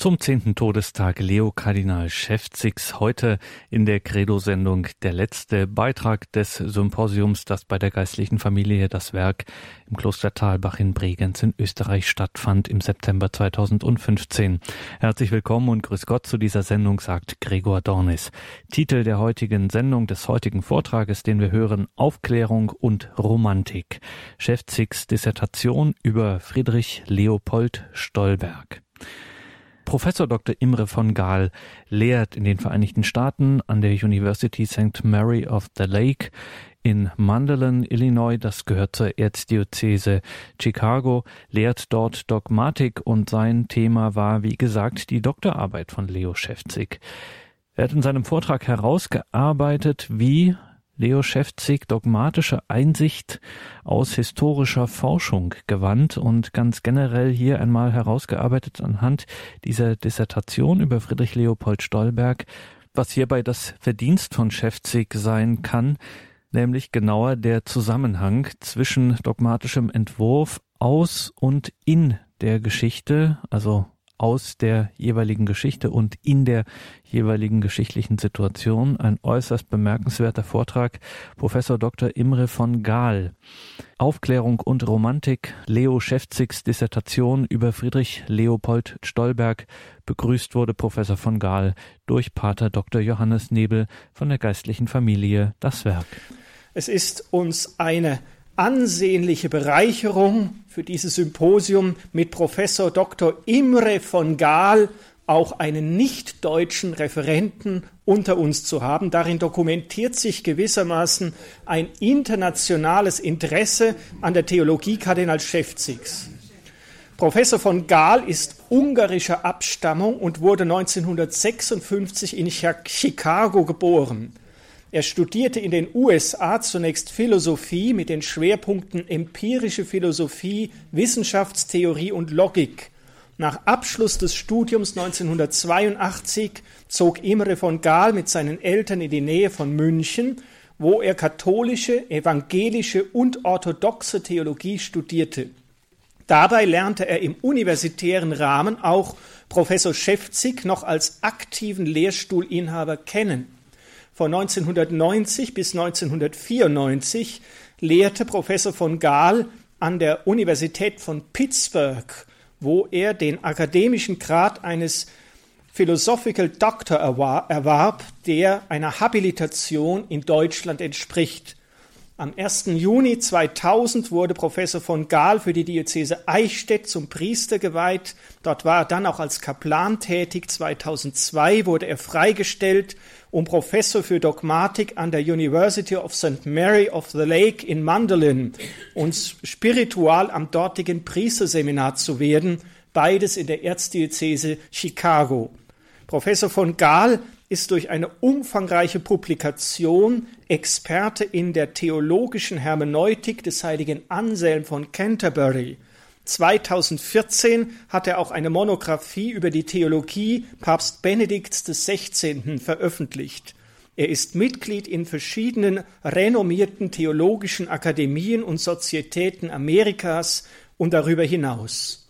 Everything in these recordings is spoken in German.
Zum zehnten Todestag Leo Kardinal Schäfzigs heute in der Credo-Sendung der letzte Beitrag des Symposiums, das bei der geistlichen Familie das Werk im Kloster Talbach in Bregenz in Österreich stattfand im September 2015. Herzlich willkommen und grüß Gott zu dieser Sendung, sagt Gregor Dornis. Titel der heutigen Sendung, des heutigen Vortrages, den wir hören, Aufklärung und Romantik. Schäfzigs Dissertation über Friedrich Leopold Stolberg. Professor Dr. Imre von Gaal lehrt in den Vereinigten Staaten an der University St. Mary of the Lake in Mandolin, Illinois, das gehört zur Erzdiözese Chicago, lehrt dort Dogmatik und sein Thema war, wie gesagt, die Doktorarbeit von Leo Schäfzig. Er hat in seinem Vortrag herausgearbeitet, wie Leo Schäfzig dogmatische Einsicht aus historischer Forschung gewandt und ganz generell hier einmal herausgearbeitet anhand dieser Dissertation über Friedrich Leopold Stolberg, was hierbei das Verdienst von Schäfzig sein kann, nämlich genauer der Zusammenhang zwischen dogmatischem Entwurf aus und in der Geschichte, also aus der jeweiligen Geschichte und in der jeweiligen geschichtlichen Situation. Ein äußerst bemerkenswerter Vortrag. Professor Dr. Imre von Gaal. Aufklärung und Romantik. Leo Schäfzigs Dissertation über Friedrich Leopold Stolberg. Begrüßt wurde Professor von Gaal durch Pater Dr. Johannes Nebel von der geistlichen Familie Das Werk. Es ist uns eine ansehnliche Bereicherung für dieses Symposium mit Professor Dr. Imre von Gaal auch einen nicht-deutschen Referenten unter uns zu haben. Darin dokumentiert sich gewissermaßen ein internationales Interesse an der Theologie Kardinal Schäfzigs. Professor von Gaal ist ungarischer Abstammung und wurde 1956 in Chicago geboren. Er studierte in den USA zunächst Philosophie mit den Schwerpunkten empirische Philosophie, Wissenschaftstheorie und Logik. Nach Abschluss des Studiums 1982 zog Imre von Gaal mit seinen Eltern in die Nähe von München, wo er katholische, evangelische und orthodoxe Theologie studierte. Dabei lernte er im universitären Rahmen auch Professor Schäfzig noch als aktiven Lehrstuhlinhaber kennen. Von 1990 bis 1994 lehrte Professor von Gaal an der Universität von Pittsburgh, wo er den akademischen Grad eines Philosophical Doctor erwarb, der einer Habilitation in Deutschland entspricht. Am 1. Juni 2000 wurde Professor von Gaal für die Diözese Eichstätt zum Priester geweiht. Dort war er dann auch als Kaplan tätig. 2002 wurde er freigestellt um Professor für Dogmatik an der University of St. Mary of the Lake in Mandolin und spiritual am dortigen Priesterseminar zu werden, beides in der Erzdiözese Chicago. Professor von Gaal ist durch eine umfangreiche Publikation Experte in der theologischen Hermeneutik des heiligen Anselm von Canterbury. 2014 hat er auch eine Monographie über die Theologie Papst Benedikts XVI. veröffentlicht. Er ist Mitglied in verschiedenen renommierten theologischen Akademien und Sozietäten Amerikas und darüber hinaus.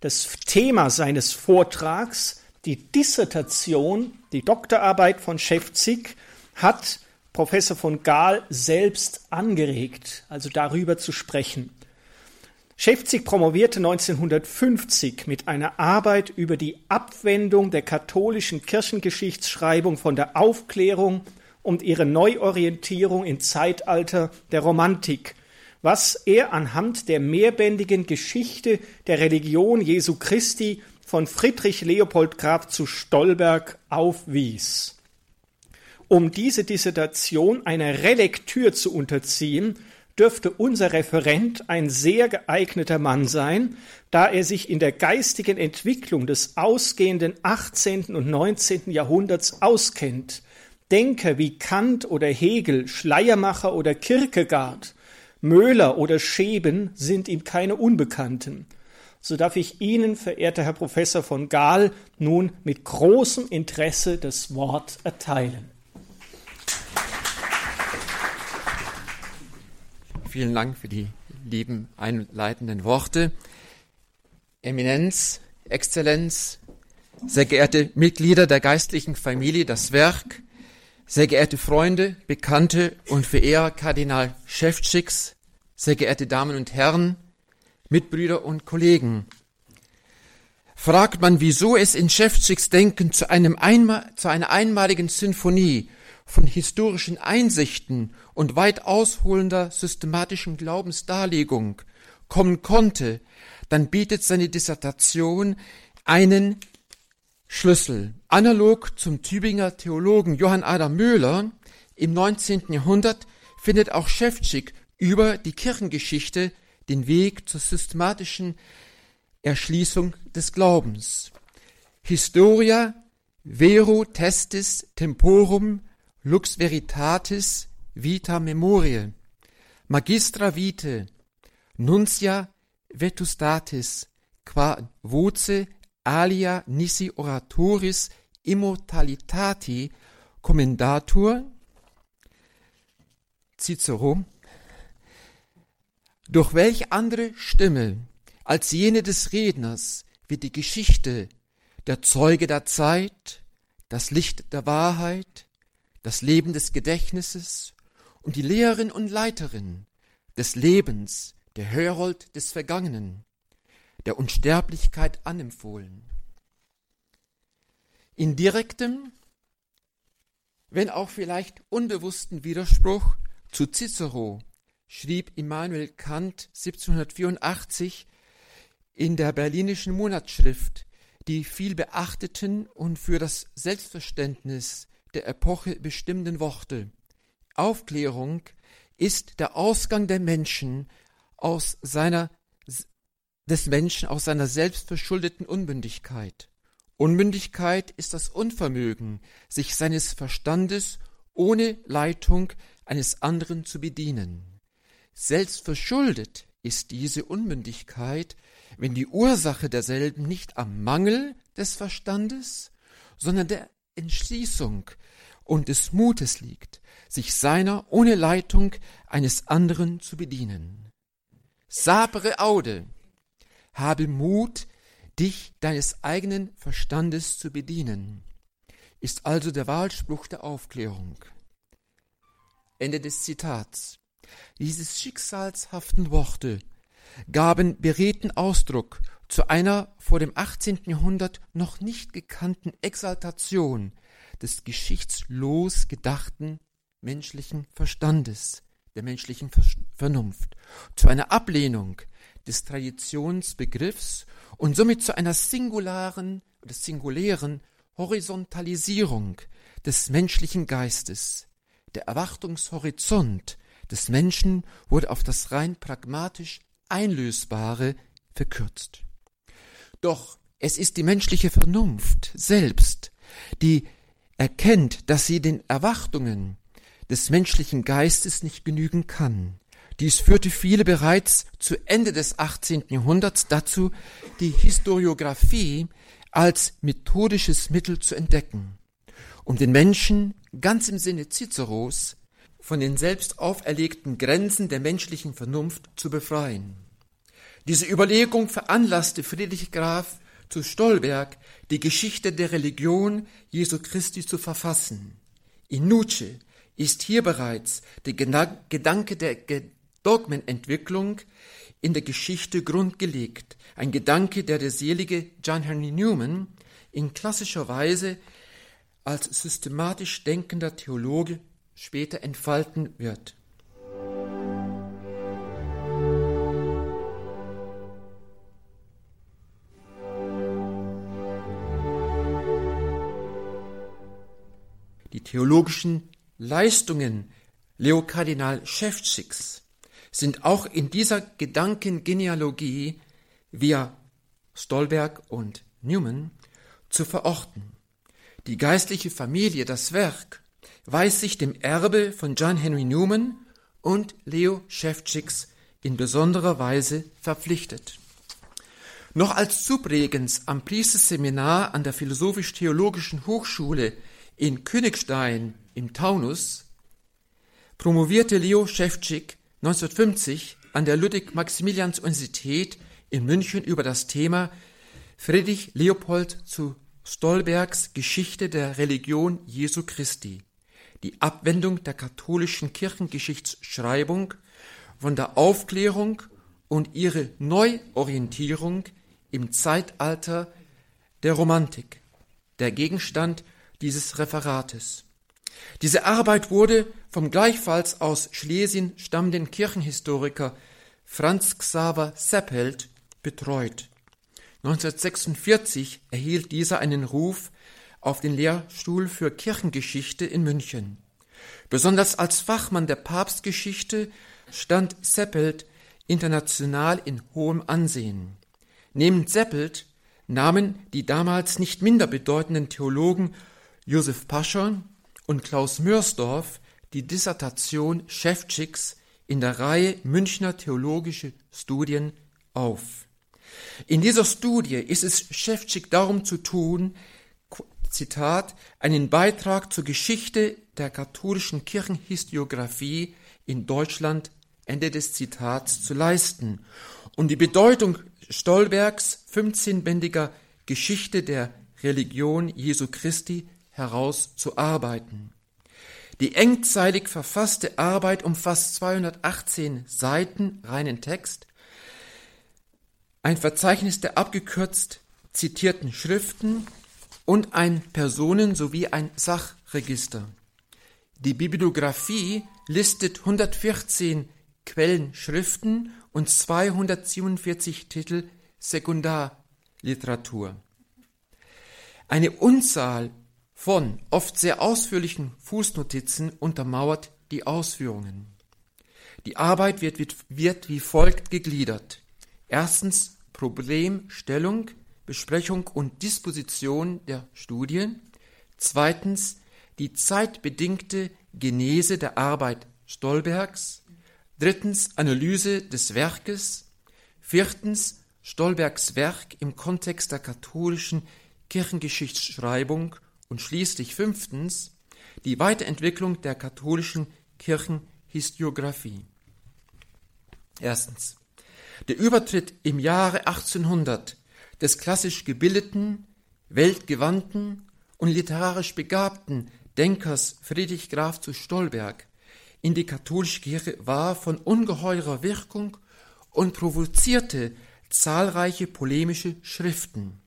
Das Thema seines Vortrags, die Dissertation, die Doktorarbeit von Schäfzig, hat Professor von Gaal selbst angeregt, also darüber zu sprechen. Schäfzig promovierte 1950 mit einer Arbeit über die Abwendung der katholischen Kirchengeschichtsschreibung von der Aufklärung und ihre Neuorientierung im Zeitalter der Romantik, was er anhand der mehrbändigen Geschichte der Religion Jesu Christi von Friedrich Leopold Graf zu Stolberg aufwies. Um diese Dissertation einer Relektür zu unterziehen, dürfte unser Referent ein sehr geeigneter Mann sein, da er sich in der geistigen Entwicklung des ausgehenden 18. und 19. Jahrhunderts auskennt. Denker wie Kant oder Hegel, Schleiermacher oder Kierkegaard, Möhler oder Scheben sind ihm keine Unbekannten. So darf ich Ihnen, verehrter Herr Professor von Gaal, nun mit großem Interesse das Wort erteilen. Vielen Dank für die lieben einleitenden Worte. Eminenz, Exzellenz, sehr geehrte Mitglieder der geistlichen Familie, das Werk, sehr geehrte Freunde, Bekannte und Verehrer Kardinal Schäftschicks, sehr geehrte Damen und Herren, Mitbrüder und Kollegen. Fragt man, wieso es in Schäftschicks Denken zu, einem einmal, zu einer einmaligen Sinfonie von historischen Einsichten und weit ausholender systematischen Glaubensdarlegung kommen konnte, dann bietet seine Dissertation einen Schlüssel. Analog zum Tübinger Theologen Johann Adam Möhler im 19. Jahrhundert findet auch Schäftschick über die Kirchengeschichte den Weg zur systematischen Erschließung des Glaubens. Historia vero testis temporum lux veritatis vita memoriae magistra vitae nuncia vetustatis qua voce alia nisi oratoris immortalitati commendatur Cicero durch welch andere Stimme als jene des Redners wird die Geschichte der Zeuge der Zeit, das Licht der Wahrheit, das Leben des Gedächtnisses und die Lehrerin und Leiterin des Lebens, der Herold des Vergangenen, der Unsterblichkeit anempfohlen. In direktem, wenn auch vielleicht unbewussten Widerspruch zu Cicero schrieb Immanuel Kant 1784 in der Berlinischen Monatsschrift die viel beachteten und für das Selbstverständnis der Epoche bestimmenden Worte. Aufklärung ist der Ausgang der Menschen aus seiner des Menschen aus seiner selbstverschuldeten Unmündigkeit. Unmündigkeit ist das Unvermögen, sich seines Verstandes ohne Leitung eines anderen zu bedienen. Selbstverschuldet ist diese Unmündigkeit, wenn die Ursache derselben nicht am Mangel des Verstandes, sondern der Entschließung und des Mutes liegt, sich seiner ohne Leitung eines anderen zu bedienen. Sapere aude, habe Mut, dich deines eigenen Verstandes zu bedienen, ist also der Wahlspruch der Aufklärung. Ende des Zitats. Diese schicksalshaften Worte gaben beredten Ausdruck zu einer vor dem 18. Jahrhundert noch nicht gekannten Exaltation des geschichtslos gedachten menschlichen Verstandes, der menschlichen Vernunft, zu einer Ablehnung des Traditionsbegriffs und somit zu einer singularen oder singulären Horizontalisierung des menschlichen Geistes. Der Erwartungshorizont des Menschen wurde auf das rein pragmatisch Einlösbare verkürzt. Doch es ist die menschliche Vernunft selbst, die erkennt, dass sie den Erwartungen des menschlichen Geistes nicht genügen kann. Dies führte viele bereits zu Ende des 18. Jahrhunderts dazu, die Historiographie als methodisches Mittel zu entdecken, um den Menschen ganz im Sinne Ciceros von den selbst auferlegten Grenzen der menschlichen Vernunft zu befreien. Diese Überlegung veranlasste Friedrich Graf zu Stolberg, die Geschichte der Religion Jesu Christi zu verfassen. In Nuce ist hier bereits der Gedanke der Dogmenentwicklung in der Geschichte grundgelegt. Ein Gedanke, der der selige John Henry Newman in klassischer Weise als systematisch denkender Theologe später entfalten wird. Die theologischen Leistungen Leo Kardinal Schäftschicks sind auch in dieser Gedankengenealogie via Stolberg und Newman zu verorten. Die geistliche Familie, das Werk, weiß sich dem Erbe von John Henry Newman und Leo Schäftschicks in besonderer Weise verpflichtet. Noch als Subregens am Priesterseminar an der Philosophisch-Theologischen Hochschule in Königstein im Taunus promovierte Leo Schäftschick 1950 an der Ludwig-Maximilians-Universität in München über das Thema Friedrich Leopold zu Stolbergs Geschichte der Religion Jesu Christi, die Abwendung der katholischen Kirchengeschichtsschreibung von der Aufklärung und ihre Neuorientierung im Zeitalter der Romantik, der Gegenstand dieses Referates. Diese Arbeit wurde vom gleichfalls aus Schlesien stammenden Kirchenhistoriker Franz Xaver Seppelt betreut. 1946 erhielt dieser einen Ruf auf den Lehrstuhl für Kirchengeschichte in München. Besonders als Fachmann der Papstgeschichte stand Seppelt international in hohem Ansehen. Neben Seppelt nahmen die damals nicht minder bedeutenden Theologen Josef Pascher und Klaus Mörsdorf die Dissertation Schäftschicks in der Reihe Münchner Theologische Studien auf. In dieser Studie ist es Schäftschick darum zu tun, Zitat, einen Beitrag zur Geschichte der katholischen Kirchenhistoriographie in Deutschland, Ende des Zitats, zu leisten und die Bedeutung Stolbergs 15-bändiger Geschichte der Religion Jesu Christi herauszuarbeiten. Die engzeilig verfasste Arbeit umfasst 218 Seiten reinen Text, ein Verzeichnis der abgekürzt zitierten Schriften und ein Personen- sowie ein Sachregister. Die Bibliographie listet 114 Quellenschriften und 247 Titel Sekundarliteratur. Eine Unzahl von oft sehr ausführlichen Fußnotizen untermauert die Ausführungen. Die Arbeit wird, wird, wird wie folgt gegliedert. Erstens Problemstellung, Besprechung und Disposition der Studien. Zweitens die zeitbedingte Genese der Arbeit Stolbergs. Drittens Analyse des Werkes. Viertens Stolbergs Werk im Kontext der katholischen Kirchengeschichtsschreibung und schließlich fünftens die Weiterentwicklung der katholischen Kirchenhistoriographie. Erstens. Der Übertritt im Jahre 1800 des klassisch gebildeten, weltgewandten und literarisch begabten Denkers Friedrich Graf zu Stolberg in die katholische Kirche war von ungeheurer Wirkung und provozierte zahlreiche polemische Schriften.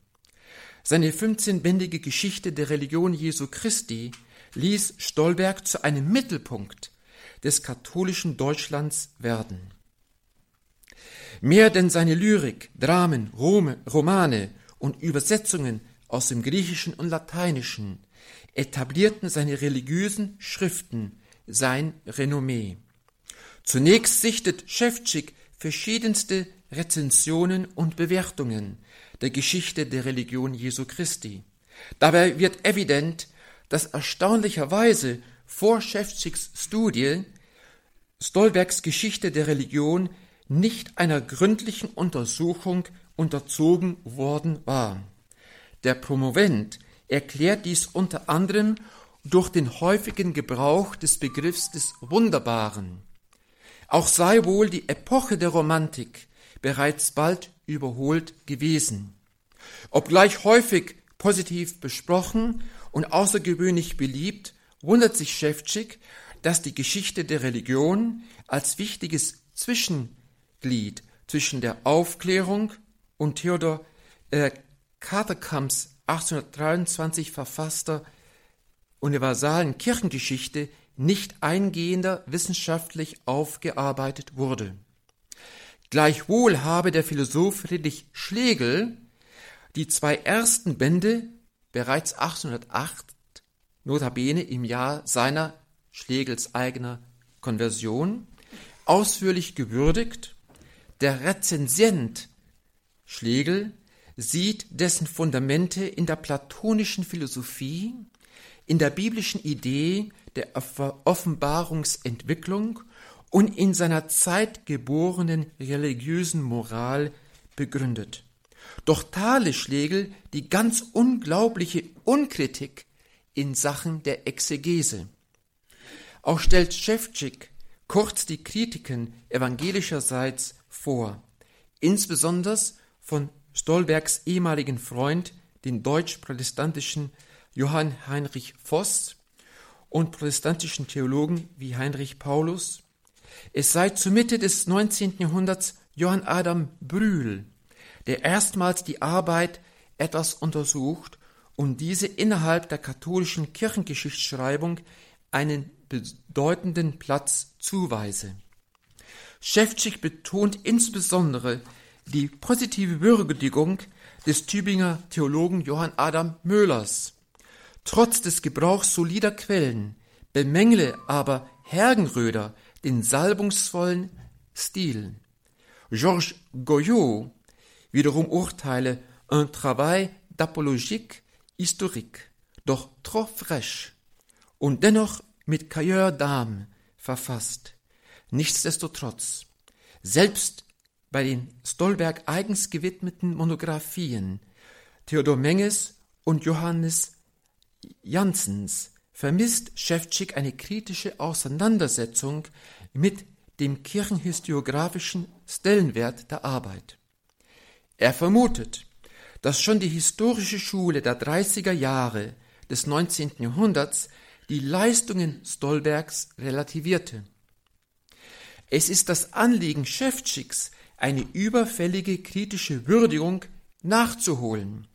Seine 15-bändige Geschichte der Religion Jesu Christi ließ Stolberg zu einem Mittelpunkt des katholischen Deutschlands werden. Mehr denn seine Lyrik, Dramen, Rome, Romane und Übersetzungen aus dem Griechischen und Lateinischen etablierten seine religiösen Schriften sein Renommee. Zunächst sichtet Schäftschick verschiedenste Rezensionen und Bewertungen der Geschichte der Religion Jesu Christi. Dabei wird evident, dass erstaunlicherweise vor Schäftschicks Studie Stolbergs Geschichte der Religion nicht einer gründlichen Untersuchung unterzogen worden war. Der Promovent erklärt dies unter anderem durch den häufigen Gebrauch des Begriffs des Wunderbaren. Auch sei wohl die Epoche der Romantik bereits bald überholt gewesen. Obgleich häufig positiv besprochen und außergewöhnlich beliebt, wundert sich Schäftschick, dass die Geschichte der Religion als wichtiges Zwischenglied zwischen der Aufklärung und Theodor äh, Katerkamps 1823 verfasster universalen Kirchengeschichte nicht eingehender wissenschaftlich aufgearbeitet wurde. Gleichwohl habe der Philosoph Friedrich Schlegel die zwei ersten Bände bereits 1808, notabene im Jahr seiner Schlegels eigener Konversion, ausführlich gewürdigt. Der Rezensent Schlegel sieht dessen Fundamente in der platonischen Philosophie, in der biblischen Idee der Offenbarungsentwicklung und in seiner Zeit geborenen religiösen Moral begründet. Doch Thale Schlegel die ganz unglaubliche Unkritik in Sachen der Exegese. Auch stellt Schäftschick kurz die Kritiken evangelischerseits vor, insbesondere von Stolbergs ehemaligen Freund den deutsch-protestantischen Johann Heinrich Voss und protestantischen Theologen wie Heinrich Paulus. Es sei zur Mitte des 19. Jahrhunderts Johann Adam Brühl, der erstmals die Arbeit etwas untersucht und diese innerhalb der katholischen Kirchengeschichtsschreibung einen bedeutenden Platz zuweise. Schäfczyk betont insbesondere die positive Würdigung des Tübinger Theologen Johann Adam Möhlers. Trotz des Gebrauchs solider Quellen bemängle aber Hergenröder den salbungsvollen Stil. Georges Goyot wiederum urteile un travail d'apologique historique, doch trop fraîche und dennoch mit Cahiers d'âme verfasst. Nichtsdestotrotz, selbst bei den Stolberg eigens gewidmeten Monographien Theodor Menges und Johannes Janssens vermisst Schäfczyk eine kritische Auseinandersetzung mit dem kirchenhistoriografischen Stellenwert der Arbeit. Er vermutet, dass schon die historische Schule der 30er Jahre des 19. Jahrhunderts die Leistungen Stolbergs relativierte. Es ist das Anliegen Schäfczyks, eine überfällige kritische Würdigung nachzuholen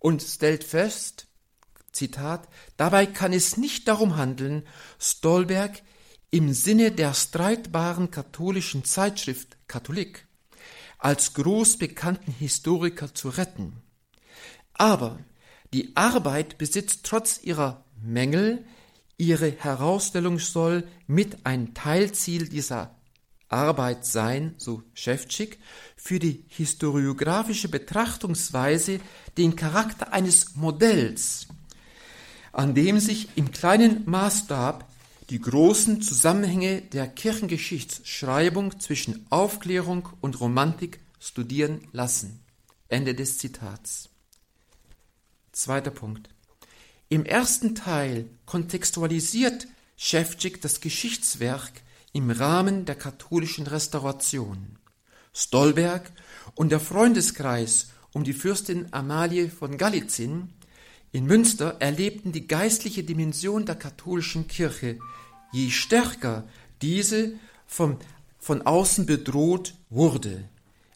und stellt fest, Zitat, dabei kann es nicht darum handeln, Stolberg im Sinne der streitbaren katholischen Zeitschrift Katholik als groß bekannten Historiker zu retten. Aber die Arbeit besitzt trotz ihrer Mängel, ihre Herausstellung soll mit ein Teilziel dieser Arbeit sein, so Schäfczyk, für die historiografische Betrachtungsweise den Charakter eines Modells, an dem sich im kleinen Maßstab die großen Zusammenhänge der Kirchengeschichtsschreibung zwischen Aufklärung und Romantik studieren lassen. Ende des Zitats. Zweiter Punkt. Im ersten Teil kontextualisiert Schäfczyk das Geschichtswerk im Rahmen der katholischen Restauration. Stolberg und der Freundeskreis um die Fürstin Amalie von Galitzin in Münster erlebten die geistliche Dimension der katholischen Kirche, je stärker diese vom, von außen bedroht wurde,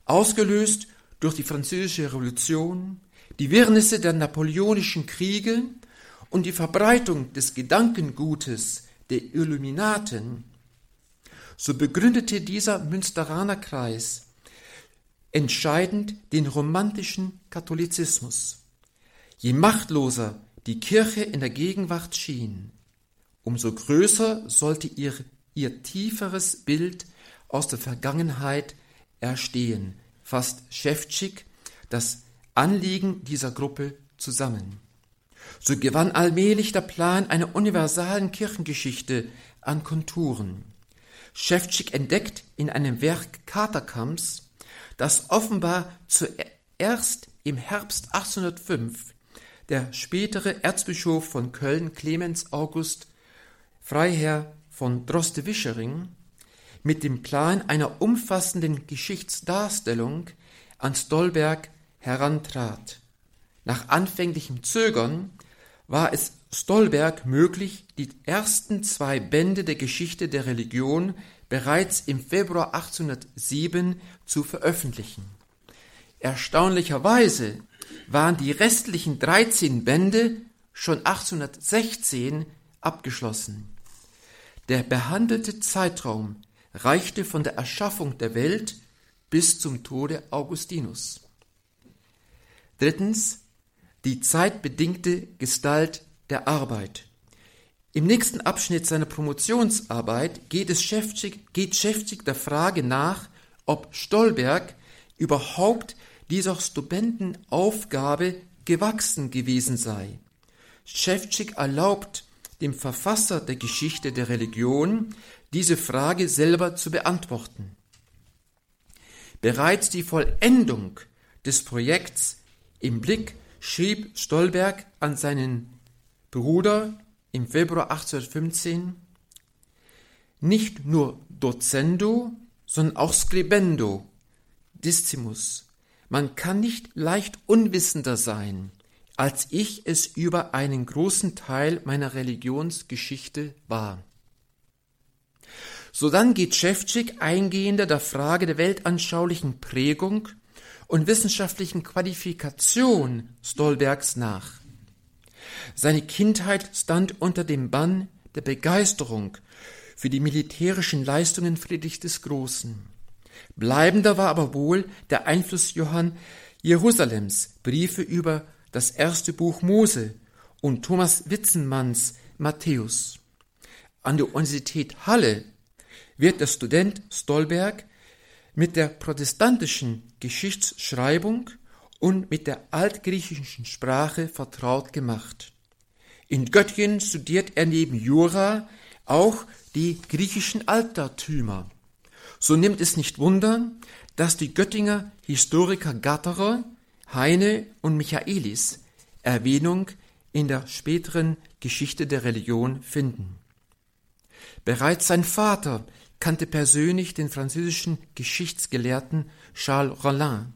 ausgelöst durch die französische Revolution, die Wirrnisse der napoleonischen Kriege und die Verbreitung des Gedankengutes der Illuminaten, so begründete dieser Münsteraner Kreis entscheidend den romantischen Katholizismus. Je machtloser die Kirche in der Gegenwart schien, umso größer sollte ihr, ihr tieferes Bild aus der Vergangenheit erstehen, fasst Schäfczyk das Anliegen dieser Gruppe zusammen. So gewann allmählich der Plan einer universalen Kirchengeschichte an Konturen. Schäfczyk entdeckt in einem Werk Katerkamps, dass offenbar zuerst im Herbst 1805 der spätere Erzbischof von Köln Clemens August Freiherr von Droste-Wischering mit dem Plan einer umfassenden Geschichtsdarstellung an Stolberg herantrat. Nach anfänglichem Zögern war es Stolberg möglich, die ersten zwei Bände der Geschichte der Religion bereits im Februar 1807 zu veröffentlichen. Erstaunlicherweise waren die restlichen 13 Bände schon 1816 abgeschlossen. Der behandelte Zeitraum reichte von der Erschaffung der Welt bis zum Tode Augustinus. Drittens die zeitbedingte Gestalt der Arbeit. Im nächsten Abschnitt seiner Promotionsarbeit geht es Schäfczyk, geht Schäfczyk der Frage nach, ob Stolberg überhaupt dieser stupenden Aufgabe gewachsen gewesen sei. Schäfczyk erlaubt dem Verfasser der Geschichte der Religion, diese Frage selber zu beantworten. Bereits die Vollendung des Projekts im Blick schrieb Stolberg an seinen Bruder im Februar 1815 nicht nur Docendo, sondern auch Scribendo, Discimus. Man kann nicht leicht unwissender sein als ich es über einen großen Teil meiner Religionsgeschichte war. Sodann geht Schäfczyk eingehender der Frage der weltanschaulichen Prägung und wissenschaftlichen Qualifikation Stolbergs nach. Seine Kindheit stand unter dem Bann der Begeisterung für die militärischen Leistungen Friedrich des Großen. Bleibender war aber wohl der Einfluss Johann Jerusalems Briefe über das erste Buch Mose und Thomas Witzenmanns Matthäus. An der Universität Halle wird der Student Stolberg mit der protestantischen Geschichtsschreibung und mit der altgriechischen Sprache vertraut gemacht. In Göttingen studiert er neben Jura auch die griechischen Altertümer. So nimmt es nicht Wunder, dass die Göttinger Historiker Gatterer, Heine und Michaelis Erwähnung in der späteren Geschichte der Religion finden. Bereits sein Vater kannte persönlich den französischen Geschichtsgelehrten Charles Rollin.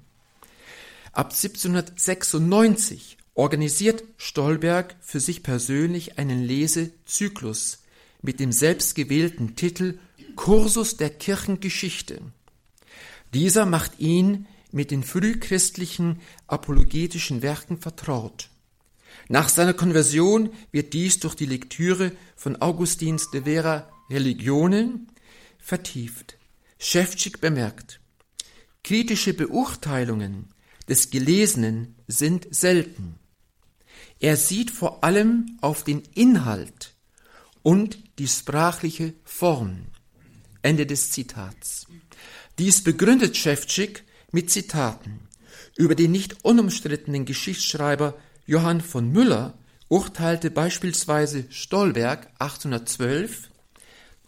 Ab 1796 organisiert Stolberg für sich persönlich einen Lesezyklus mit dem selbstgewählten Titel Kursus der Kirchengeschichte. Dieser macht ihn mit den frühchristlichen apologetischen Werken vertraut. Nach seiner Konversion wird dies durch die Lektüre von Augustins de Vera Religionen vertieft. Schäfczyk bemerkt, kritische Beurteilungen des Gelesenen sind selten. Er sieht vor allem auf den Inhalt und die sprachliche Form. Ende des Zitats. Dies begründet Schäfczyk mit Zitaten. Über den nicht unumstrittenen Geschichtsschreiber Johann von Müller urteilte beispielsweise Stolberg 1812,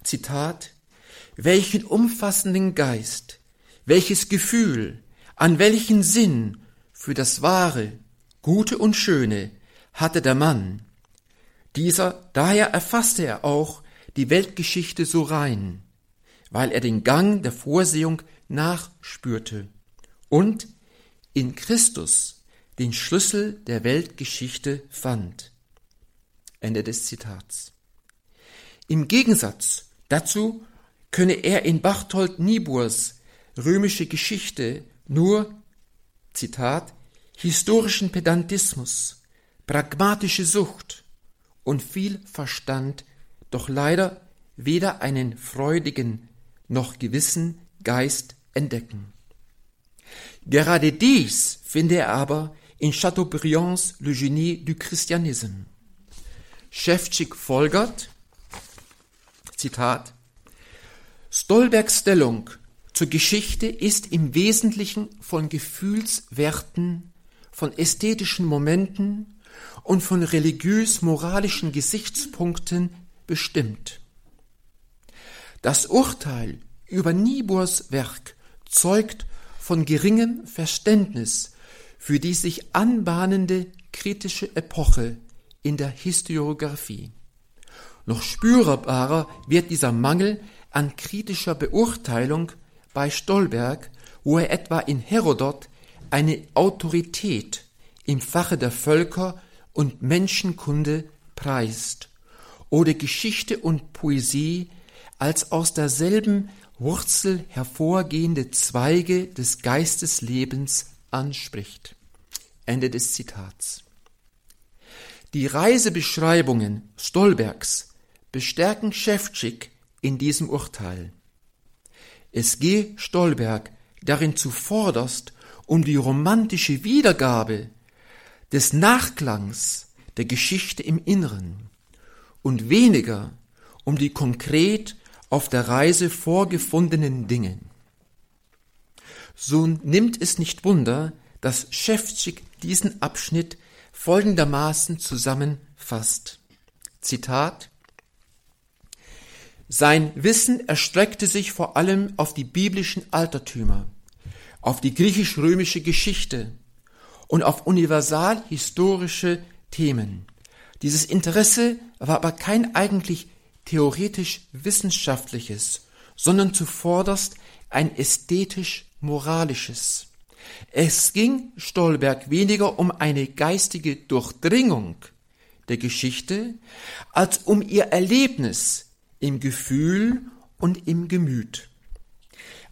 Zitat, welchen umfassenden Geist, welches Gefühl, an welchen Sinn für das Wahre, Gute und Schöne hatte der Mann. Dieser, daher erfasste er auch die Weltgeschichte so rein, weil er den Gang der Vorsehung nachspürte und in Christus den Schlüssel der Weltgeschichte fand. Ende des Zitats. Im Gegensatz dazu könne er in Barthold Nieburs römische Geschichte nur, Zitat, historischen Pedantismus pragmatische Sucht und viel Verstand, doch leider weder einen freudigen noch gewissen Geist entdecken. Gerade dies finde er aber in Chateaubriands Le Génie du Christianisme. Schäfczyk folgert, Zitat, Stolbergs Stellung zur Geschichte ist im Wesentlichen von Gefühlswerten, von ästhetischen Momenten und von religiös-moralischen Gesichtspunkten bestimmt. Das Urteil über Niebuhrs Werk zeugt von geringem Verständnis für die sich anbahnende kritische Epoche in der Historiographie. Noch spürbarer wird dieser Mangel an kritischer Beurteilung bei Stolberg, wo er etwa in Herodot eine Autorität im Fache der Völker und Menschenkunde preist oder Geschichte und Poesie als aus derselben Wurzel hervorgehende Zweige des Geisteslebens anspricht. Ende des Zitats. Die Reisebeschreibungen Stolbergs bestärken Schäfczyk in diesem Urteil. Es gehe Stolberg darin zuvorderst um die romantische Wiedergabe des Nachklangs der Geschichte im Inneren und weniger um die konkret auf der Reise vorgefundenen Dinge. So nimmt es nicht Wunder, dass Schäfczyk diesen Abschnitt folgendermaßen zusammenfasst. Zitat Sein Wissen erstreckte sich vor allem auf die biblischen Altertümer, auf die griechisch-römische Geschichte, und auf universal historische Themen. Dieses Interesse war aber kein eigentlich theoretisch wissenschaftliches, sondern zuvorderst ein ästhetisch moralisches. Es ging Stolberg weniger um eine geistige Durchdringung der Geschichte als um ihr Erlebnis im Gefühl und im Gemüt.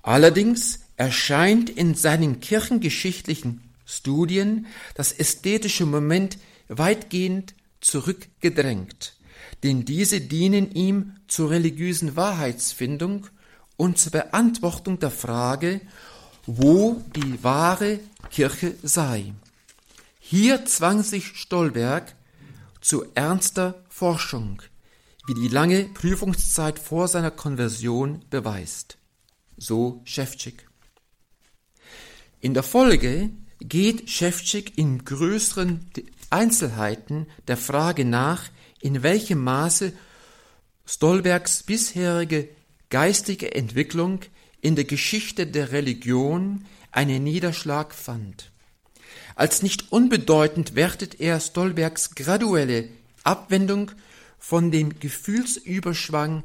Allerdings erscheint in seinen kirchengeschichtlichen Studien das ästhetische Moment weitgehend zurückgedrängt, denn diese dienen ihm zur religiösen Wahrheitsfindung und zur Beantwortung der Frage, wo die wahre Kirche sei. Hier zwang sich Stolberg zu ernster Forschung, wie die lange Prüfungszeit vor seiner Konversion beweist. So Schäfczyk. In der Folge geht Schäfczyk in größeren Einzelheiten der Frage nach, in welchem Maße Stolbergs bisherige geistige Entwicklung in der Geschichte der Religion einen Niederschlag fand. Als nicht unbedeutend wertet er Stolbergs graduelle Abwendung von dem Gefühlsüberschwang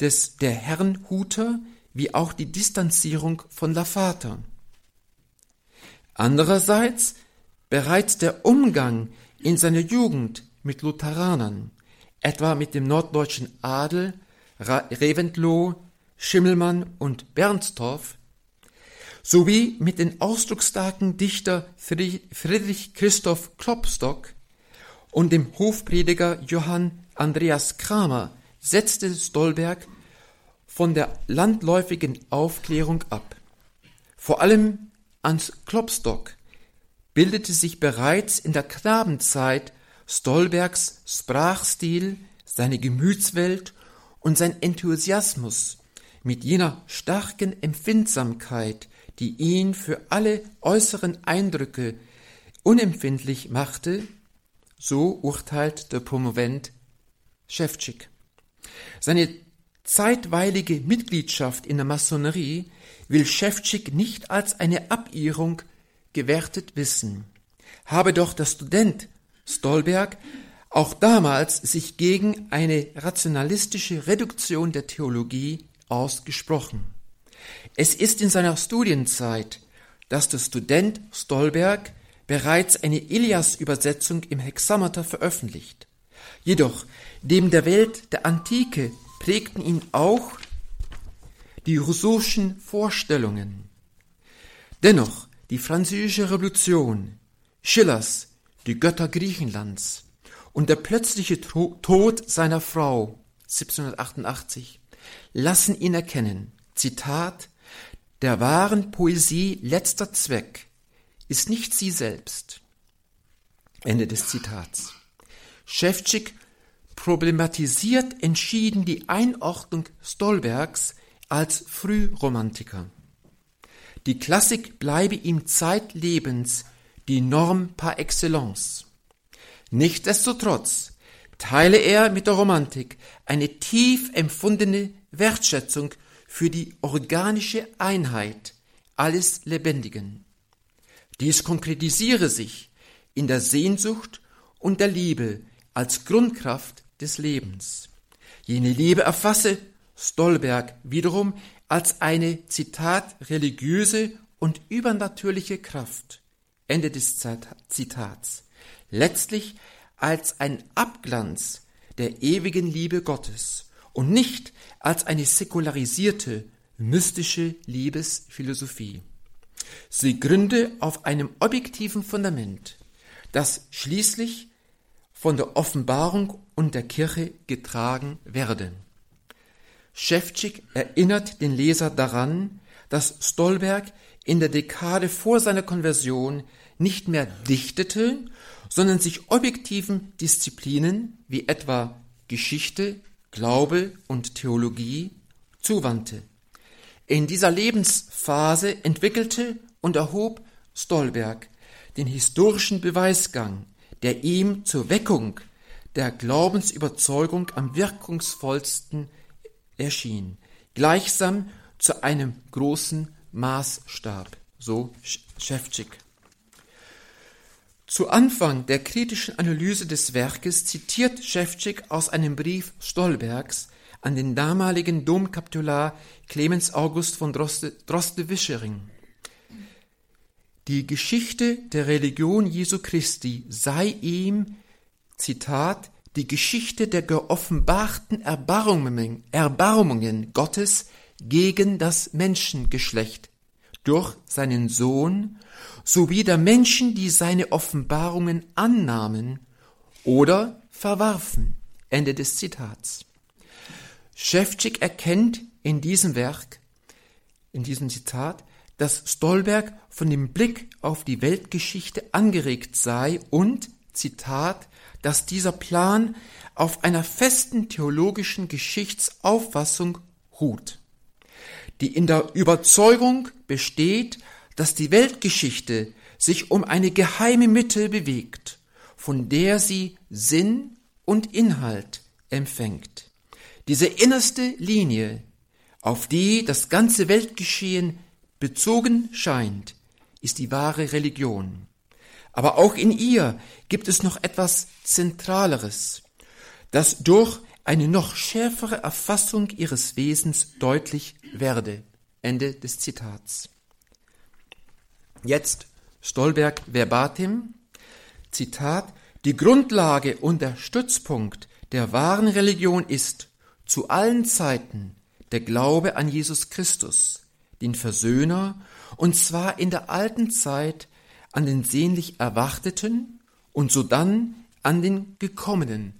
des der Herrnhuter wie auch die Distanzierung von Lavater. Andererseits bereits der Umgang in seiner Jugend mit Lutheranern, etwa mit dem norddeutschen Adel, Reventlow, Schimmelmann und Bernstorff, sowie mit den ausdrucksstarken Dichter Friedrich Christoph Klopstock und dem Hofprediger Johann Andreas Kramer setzte Stolberg von der landläufigen Aufklärung ab. Vor allem ans Klopstock bildete sich bereits in der Knabenzeit Stolbergs Sprachstil, seine Gemütswelt und sein Enthusiasmus mit jener starken Empfindsamkeit, die ihn für alle äußeren Eindrücke unempfindlich machte, so urteilt der Promovent Schewtschik. Seine zeitweilige Mitgliedschaft in der Masonerie will Schewtschik nicht als eine Abirrung gewertet wissen, habe doch der Student Stolberg auch damals sich gegen eine rationalistische Reduktion der Theologie ausgesprochen. Es ist in seiner Studienzeit, dass der Student Stolberg bereits eine Ilias-Übersetzung im Hexameter veröffentlicht. Jedoch, neben der Welt der Antike prägten ihn auch die Rousseau'schen Vorstellungen. Dennoch die Französische Revolution, Schillers Die Götter Griechenlands und der plötzliche Tod seiner Frau 1788 lassen ihn erkennen, Zitat, der wahren Poesie letzter Zweck ist nicht sie selbst. Ende des Zitats. Schewtschik problematisiert entschieden die Einordnung Stolbergs als Frühromantiker. Die Klassik bleibe ihm zeitlebens die Norm par excellence. Nichtsdestotrotz teile er mit der Romantik eine tief empfundene Wertschätzung für die organische Einheit alles Lebendigen. Dies konkretisiere sich in der Sehnsucht und der Liebe als Grundkraft des Lebens. Jene Liebe erfasse Stolberg wiederum als eine, Zitat, religiöse und übernatürliche Kraft. Ende des Zitats. Letztlich als ein Abglanz der ewigen Liebe Gottes und nicht als eine säkularisierte, mystische Liebesphilosophie. Sie gründe auf einem objektiven Fundament, das schließlich von der Offenbarung und der Kirche getragen werde. Schewtschik erinnert den Leser daran, dass Stolberg in der Dekade vor seiner Konversion nicht mehr dichtete, sondern sich objektiven Disziplinen wie etwa Geschichte, Glaube und Theologie zuwandte. In dieser Lebensphase entwickelte und erhob Stolberg den historischen Beweisgang, der ihm zur Weckung der Glaubensüberzeugung am wirkungsvollsten erschien, gleichsam zu einem großen Maßstab, so Schäfczyk. Zu Anfang der kritischen Analyse des Werkes zitiert Schäfczyk aus einem Brief Stolbergs an den damaligen Domkapitular Clemens August von Droste-Wischering. Die Geschichte der Religion Jesu Christi sei ihm, Zitat, die Geschichte der geoffenbarten Erbarmungen, Erbarmungen Gottes gegen das Menschengeschlecht durch seinen Sohn sowie der Menschen, die seine Offenbarungen annahmen oder verwarfen. Ende des Zitats. Schäfczyk erkennt in diesem Werk, in diesem Zitat, dass Stolberg von dem Blick auf die Weltgeschichte angeregt sei und, Zitat, dass dieser Plan auf einer festen theologischen Geschichtsauffassung ruht, die in der Überzeugung besteht, dass die Weltgeschichte sich um eine geheime Mitte bewegt, von der sie Sinn und Inhalt empfängt. Diese innerste Linie, auf die das ganze Weltgeschehen bezogen scheint, ist die wahre Religion. Aber auch in ihr gibt es noch etwas Zentraleres, das durch eine noch schärfere Erfassung ihres Wesens deutlich werde. Ende des Zitats. Jetzt Stolberg verbatim, Zitat, die Grundlage und der Stützpunkt der wahren Religion ist zu allen Zeiten der Glaube an Jesus Christus, den Versöhner, und zwar in der alten Zeit an den sehnlich Erwarteten und sodann an den Gekommenen.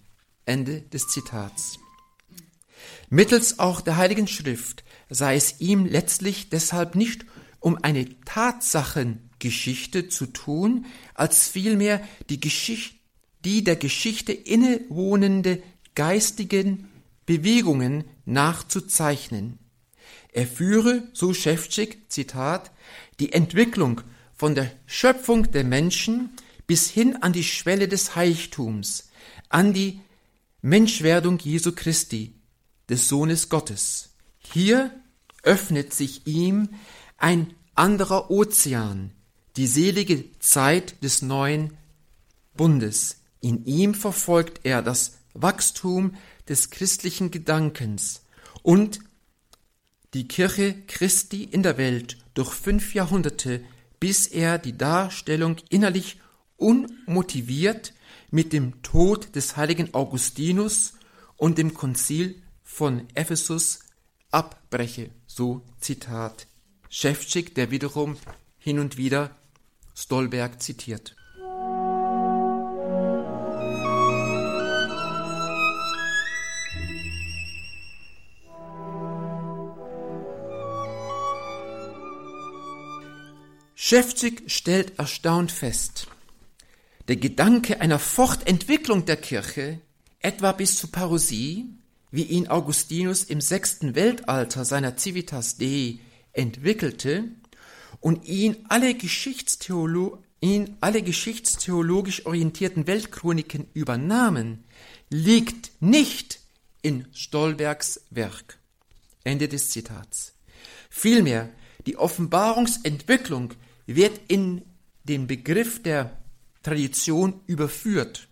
Ende des Zitats. Mittels auch der Heiligen Schrift sei es ihm letztlich deshalb nicht um eine Tatsachengeschichte zu tun, als vielmehr die Geschichte, die der Geschichte innewohnende geistigen Bewegungen nachzuzeichnen. Er führe, so Schäfczyk, Zitat, die Entwicklung von der Schöpfung der Menschen bis hin an die Schwelle des Heiligtums, an die Menschwerdung Jesu Christi, des Sohnes Gottes. Hier öffnet sich ihm ein anderer Ozean, die selige Zeit des neuen Bundes. In ihm verfolgt er das Wachstum des christlichen Gedankens und die Kirche Christi in der Welt durch fünf Jahrhunderte, bis er die Darstellung innerlich unmotiviert mit dem Tod des heiligen Augustinus und dem Konzil von Ephesus abbreche. So Zitat Schäfczyk, der wiederum hin und wieder Stolberg zitiert. Schäfczyk stellt erstaunt fest, der Gedanke einer Fortentwicklung der Kirche, etwa bis zur Parosie, wie ihn Augustinus im sechsten Weltalter seiner Civitas Dei entwickelte und ihn alle, Geschichtstheolo ihn alle geschichtstheologisch orientierten Weltchroniken übernahmen, liegt nicht in Stolbergs Werk. Ende des Zitats. Vielmehr, die Offenbarungsentwicklung wird in den Begriff der Tradition überführt.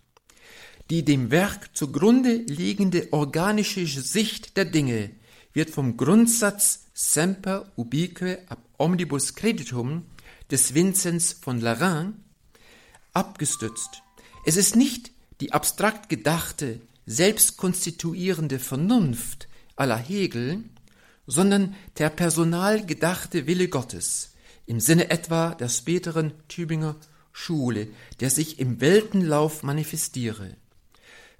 Die dem Werk zugrunde liegende organische Sicht der Dinge wird vom Grundsatz semper ubique ab omnibus creditum des Vinzenz von Larin abgestützt. Es ist nicht die abstrakt gedachte, selbstkonstituierende Vernunft aller Hegel, sondern der personal gedachte Wille Gottes, im Sinne etwa der späteren Tübinger Schule, der sich im Weltenlauf manifestiere.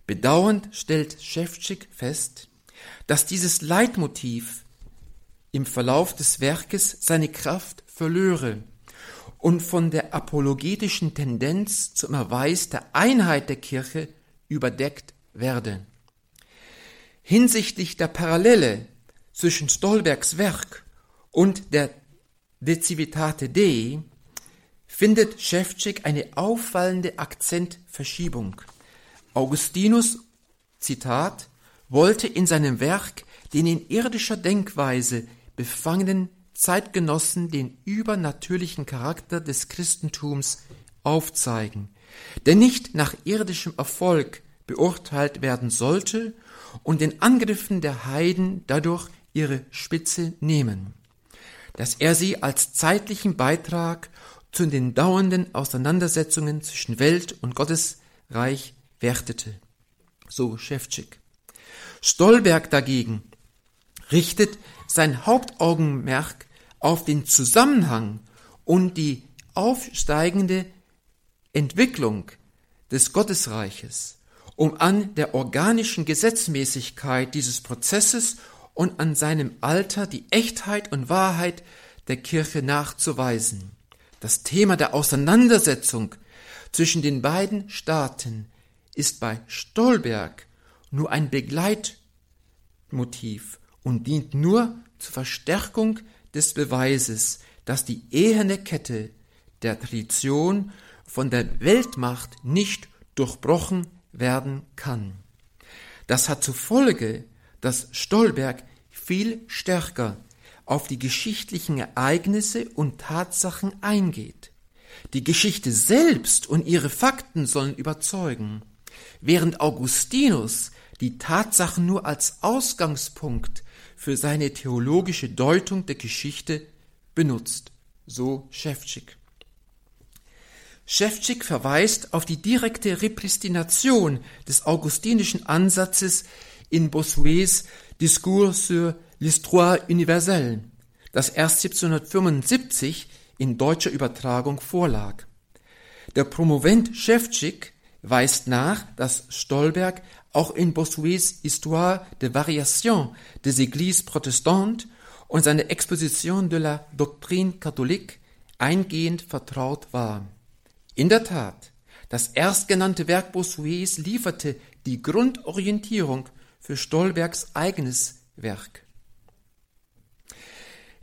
Bedauernd stellt Schäfczyk fest, dass dieses Leitmotiv im Verlauf des Werkes seine Kraft verlöre und von der apologetischen Tendenz zum Erweis der Einheit der Kirche überdeckt werde. Hinsichtlich der Parallele zwischen Stolbergs Werk und der De Civitate Dei findet Schäfczyk eine auffallende Akzentverschiebung. Augustinus, Zitat, wollte in seinem Werk den in irdischer Denkweise befangenen Zeitgenossen den übernatürlichen Charakter des Christentums aufzeigen, der nicht nach irdischem Erfolg beurteilt werden sollte und den Angriffen der Heiden dadurch ihre Spitze nehmen dass er sie als zeitlichen Beitrag zu den dauernden Auseinandersetzungen zwischen Welt und Gottesreich wertete. So Schäfczyk. Stolberg dagegen richtet sein Hauptaugenmerk auf den Zusammenhang und die aufsteigende Entwicklung des Gottesreiches, um an der organischen Gesetzmäßigkeit dieses Prozesses und an seinem Alter die Echtheit und Wahrheit der Kirche nachzuweisen. Das Thema der Auseinandersetzung zwischen den beiden Staaten ist bei Stolberg nur ein Begleitmotiv und dient nur zur Verstärkung des Beweises, dass die eherne Kette der Tradition von der Weltmacht nicht durchbrochen werden kann. Das hat zur Folge, dass Stolberg viel stärker auf die geschichtlichen Ereignisse und Tatsachen eingeht. Die Geschichte selbst und ihre Fakten sollen überzeugen, während Augustinus die Tatsachen nur als Ausgangspunkt für seine theologische Deutung der Geschichte benutzt. So Schäfczyk. Schäfczyk verweist auf die direkte Repristination des augustinischen Ansatzes in Bossuets Discours sur l'histoire universelle, das erst 1775 in deutscher Übertragung vorlag. Der Promovent Schäfczyk weist nach, dass Stolberg auch in Bossuets Histoire de Variation des Églises protestantes und seine Exposition de la Doctrine catholique eingehend vertraut war. In der Tat, das erstgenannte Werk Bossuets lieferte die Grundorientierung für Stolbergs eigenes Werk.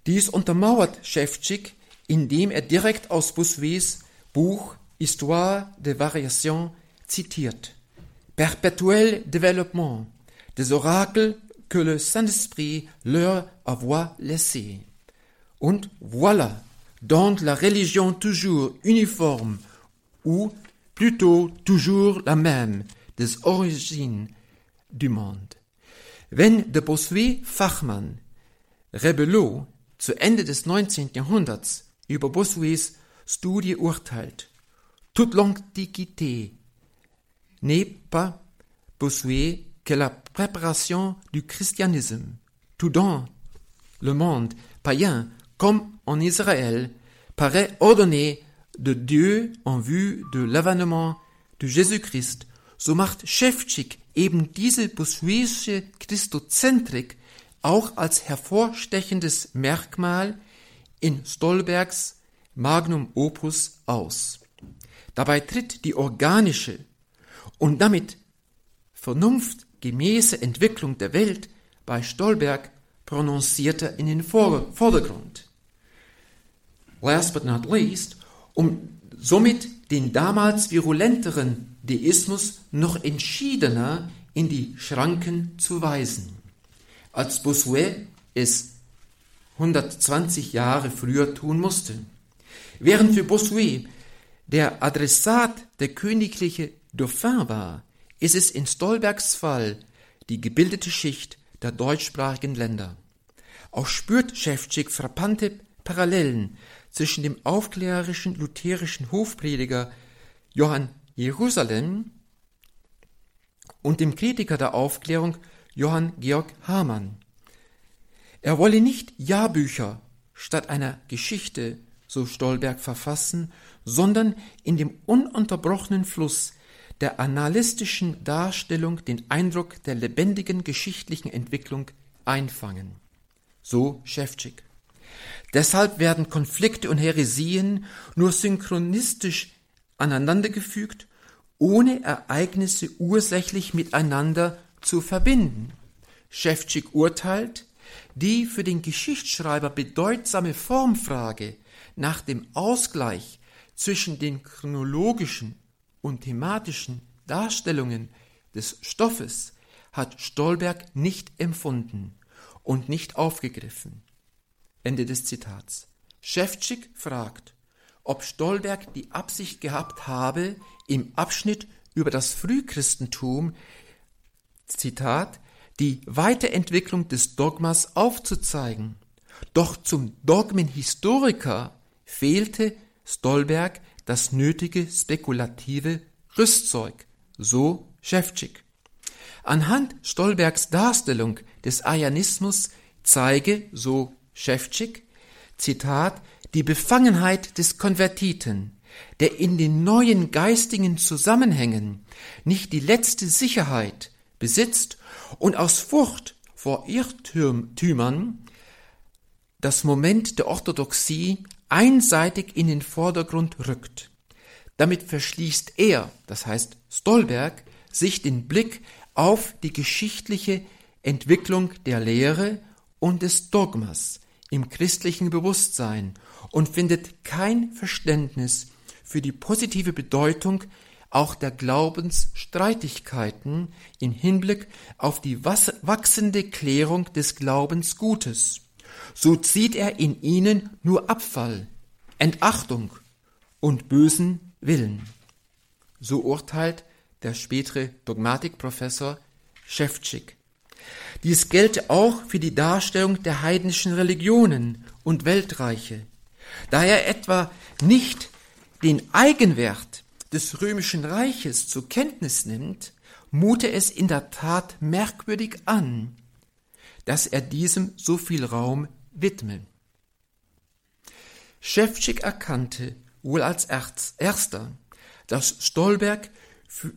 Dies untermauert Schäfczyk, indem er direkt aus Bossuets Buch Histoire de Variation zitiert. Perpétuel développement des oracles que le Saint-Esprit leur avoir laissés. Und voilà, donc la religion toujours uniforme ou plutôt toujours la même des origines du monde. Wenn de Bossuet Fachmann Rebello zu Ende des 19. Jahrhunderts über Bossuets Studie urteilt, toute l'Antiquité n'est pas Bossuet que la préparation du christianisme. Tout dans le monde païen comme en Israël paraît ordonné de Dieu en vue de l'avènement de Jésus-Christ, so macht eben diese bossuische Christozentrik auch als hervorstechendes Merkmal in Stolbergs Magnum Opus aus. Dabei tritt die organische und damit vernunftgemäße Entwicklung der Welt bei Stolberg prononcierter in den Vordergrund. Last but not least, um somit den damals virulenteren Deismus noch entschiedener in die Schranken zu weisen, als Bossuet es 120 Jahre früher tun musste. Während für Bossuet der Adressat der königliche Dauphin war, ist es in Stolbergs Fall die gebildete Schicht der deutschsprachigen Länder. Auch spürt Schäfczyk frappante Parallelen zwischen dem aufklärerischen lutherischen Hofprediger Johann Jerusalem und dem Kritiker der Aufklärung Johann Georg Hamann. Er wolle nicht Jahrbücher statt einer Geschichte, so Stolberg, verfassen, sondern in dem ununterbrochenen Fluss der analystischen Darstellung den Eindruck der lebendigen geschichtlichen Entwicklung einfangen. So Schäfczyk. Deshalb werden Konflikte und Heresien nur synchronistisch aneinandergefügt, ohne Ereignisse ursächlich miteinander zu verbinden. Schäfczyk urteilt, die für den Geschichtsschreiber bedeutsame Formfrage nach dem Ausgleich zwischen den chronologischen und thematischen Darstellungen des Stoffes hat Stolberg nicht empfunden und nicht aufgegriffen. Ende des Zitats. Schäfczyk fragt, ob Stolberg die Absicht gehabt habe, im Abschnitt über das Frühchristentum, Zitat, die Weiterentwicklung des Dogmas aufzuzeigen. Doch zum Dogmenhistoriker fehlte Stolberg das nötige spekulative Rüstzeug, so Schäfczyk. Anhand Stolbergs Darstellung des Ayanismus zeige, so Schäfczyk, Zitat, die Befangenheit des Konvertiten, der in den neuen geistigen Zusammenhängen nicht die letzte Sicherheit besitzt und aus Furcht vor Irrtümern das Moment der Orthodoxie einseitig in den Vordergrund rückt. Damit verschließt er, das heißt Stolberg, sich den Blick auf die geschichtliche Entwicklung der Lehre und des Dogmas im christlichen Bewusstsein und findet kein Verständnis für die positive Bedeutung auch der Glaubensstreitigkeiten in Hinblick auf die wachsende Klärung des Glaubensgutes. So sieht er in ihnen nur Abfall, Entachtung und bösen Willen. So urteilt der spätere Dogmatikprofessor Schäfczyk. Dies gelte auch für die Darstellung der heidnischen Religionen und Weltreiche. Da er etwa nicht den Eigenwert des römischen Reiches zur Kenntnis nimmt, mute es in der Tat merkwürdig an, dass er diesem so viel Raum widme. Schäfczyk erkannte wohl als erster, dass Stolberg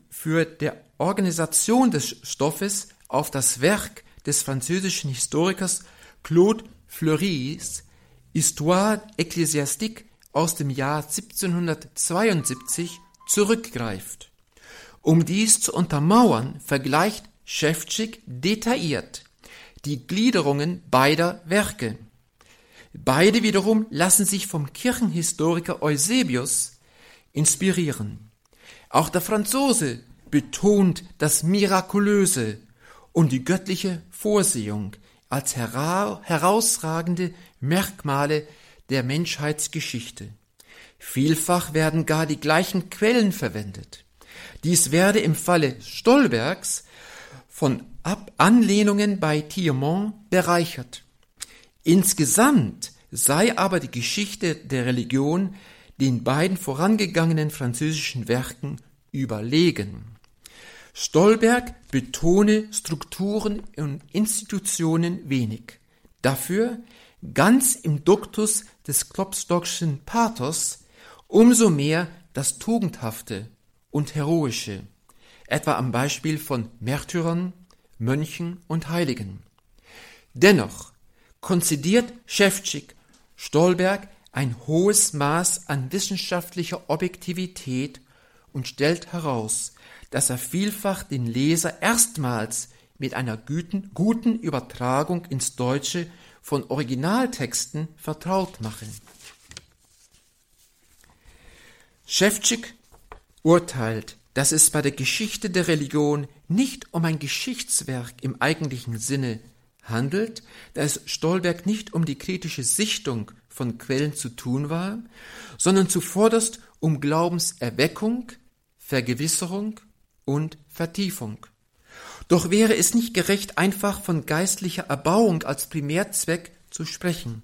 für der Organisation des Stoffes auf das Werk des französischen Historikers Claude Fleury's Histoire ecclésiastique aus dem Jahr 1772 zurückgreift. Um dies zu untermauern, vergleicht Schäfczyk detailliert die Gliederungen beider Werke. Beide wiederum lassen sich vom Kirchenhistoriker Eusebius inspirieren. Auch der Franzose betont das Mirakulöse und die göttliche Vorsehung als hera herausragende Merkmale der Menschheitsgeschichte. Vielfach werden gar die gleichen Quellen verwendet. Dies werde im Falle Stolbergs von Ab Anlehnungen bei Thiemont bereichert. Insgesamt sei aber die Geschichte der Religion den beiden vorangegangenen französischen Werken überlegen. Stolberg betone Strukturen und Institutionen wenig. Dafür, ganz im Duktus des Klopstockschen Pathos, umso mehr das Tugendhafte und Heroische, etwa am Beispiel von Märtyrern, Mönchen und Heiligen. Dennoch konzidiert Schäfczyk Stolberg ein hohes Maß an wissenschaftlicher Objektivität und stellt heraus, dass er vielfach den Leser erstmals mit einer guten, guten Übertragung ins Deutsche von Originaltexten vertraut mache. Schäfczyk urteilt, dass es bei der Geschichte der Religion nicht um ein Geschichtswerk im eigentlichen Sinne handelt, da es Stolberg nicht um die kritische Sichtung von Quellen zu tun war, sondern zuvorderst um Glaubenserweckung, Vergewisserung und Vertiefung. Doch wäre es nicht gerecht, einfach von geistlicher Erbauung als Primärzweck zu sprechen.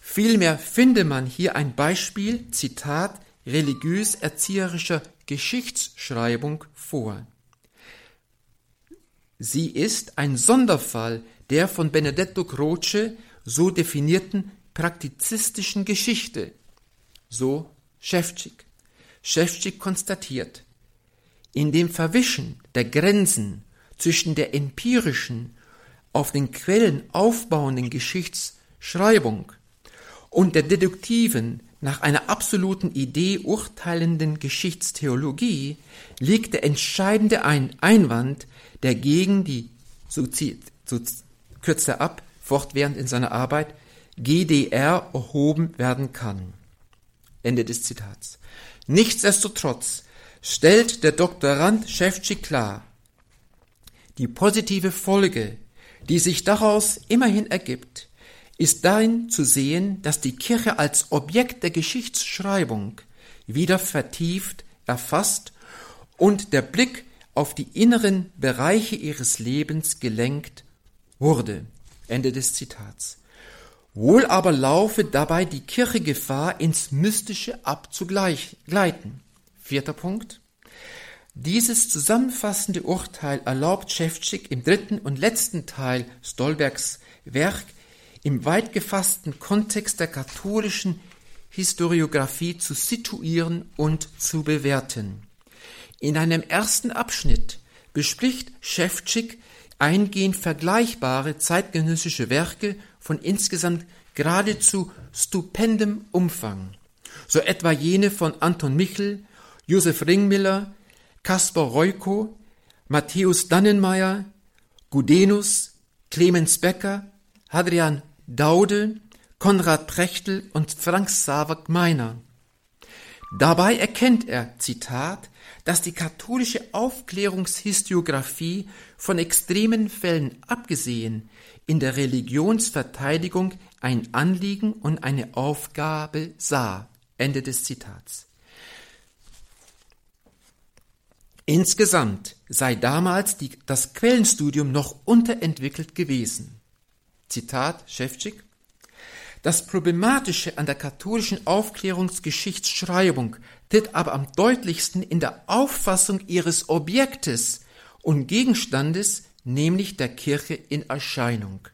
Vielmehr finde man hier ein Beispiel, Zitat, religiös-erzieherischer Geschichtsschreibung vor. Sie ist ein Sonderfall der von Benedetto Croce so definierten praktizistischen Geschichte, so Schäfczyk. Schäfczyk konstatiert, in dem Verwischen der Grenzen zwischen der empirischen, auf den Quellen aufbauenden Geschichtsschreibung und der deduktiven, nach einer absoluten Idee urteilenden Geschichtstheologie liegt der entscheidende Einwand, der gegen die, so, so kürzt er ab, fortwährend in seiner Arbeit, GDR erhoben werden kann. Ende des Zitats. Nichtsdestotrotz stellt der Doktorand Schäfczyk klar, die positive Folge, die sich daraus immerhin ergibt, ist darin zu sehen, dass die Kirche als Objekt der Geschichtsschreibung wieder vertieft, erfasst und der Blick auf die inneren Bereiche ihres Lebens gelenkt wurde. Ende des Zitats. Wohl aber laufe dabei die Kirche Gefahr, ins Mystische abzugleiten. Vierter Punkt. Dieses zusammenfassende Urteil erlaubt Schäfczyk im dritten und letzten Teil Stolbergs Werk im weit gefassten Kontext der katholischen Historiographie zu situieren und zu bewerten. In einem ersten Abschnitt bespricht Schäfczyk eingehend vergleichbare zeitgenössische Werke von insgesamt geradezu stupendem Umfang, so etwa jene von Anton Michel, Josef Ringmiller, Kaspar Reuko, Matthäus Dannenmeier, Gudenus, Clemens Becker, Hadrian Daude, Konrad Prechtel und Frank Savak Meiner. Dabei erkennt er, Zitat, dass die katholische Aufklärungshistoriografie von extremen Fällen abgesehen in der Religionsverteidigung ein Anliegen und eine Aufgabe sah. Ende des Zitats. Insgesamt sei damals die, das Quellenstudium noch unterentwickelt gewesen. Zitat Schäfczyk. Das Problematische an der katholischen Aufklärungsgeschichtsschreibung tritt aber am deutlichsten in der Auffassung ihres Objektes und Gegenstandes, nämlich der Kirche, in Erscheinung.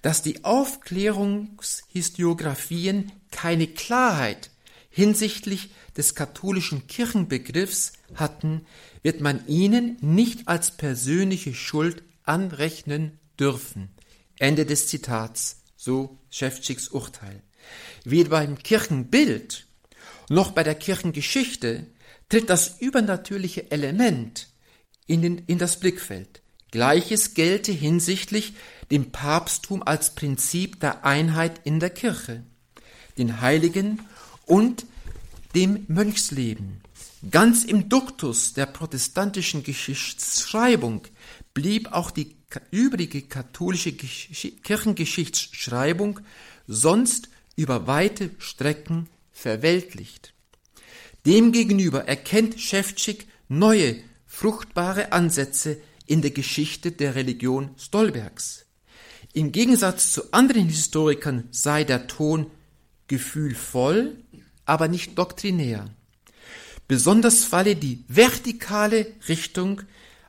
Dass die Aufklärungshistoriografien keine Klarheit hinsichtlich des katholischen Kirchenbegriffs hatten, wird man ihnen nicht als persönliche Schuld anrechnen dürfen. Ende des Zitats so Schäfczyks Urteil. Weder beim Kirchenbild noch bei der Kirchengeschichte tritt das übernatürliche Element in, den, in das Blickfeld. Gleiches gelte hinsichtlich dem Papsttum als Prinzip der Einheit in der Kirche, den Heiligen und dem Mönchsleben. Ganz im Duktus der protestantischen Geschichtsschreibung blieb auch die übrige katholische Kirchengeschichtsschreibung sonst über weite Strecken verweltlicht. Demgegenüber erkennt Schäfczyk neue, fruchtbare Ansätze in der Geschichte der Religion Stolbergs. Im Gegensatz zu anderen Historikern sei der Ton gefühlvoll, aber nicht doktrinär. Besonders falle die vertikale Richtung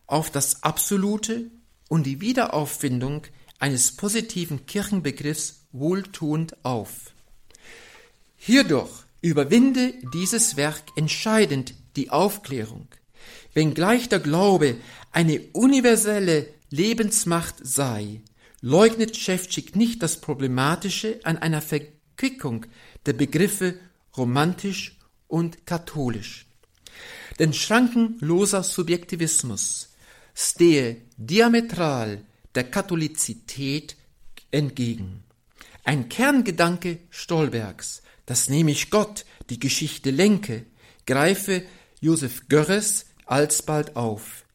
auf das Absolute und die Wiederauffindung eines positiven Kirchenbegriffs wohltuend auf. Hierdurch überwinde dieses Werk entscheidend die Aufklärung. Wenngleich der Glaube eine universelle Lebensmacht sei, leugnet Schäfczyk nicht das Problematische an einer Verquickung der Begriffe romantisch und katholisch. Denn schrankenloser Subjektivismus stehe diametral der Katholizität entgegen. Ein Kerngedanke Stolbergs, dass nämlich Gott die Geschichte lenke, greife Josef Görres alsbald auf.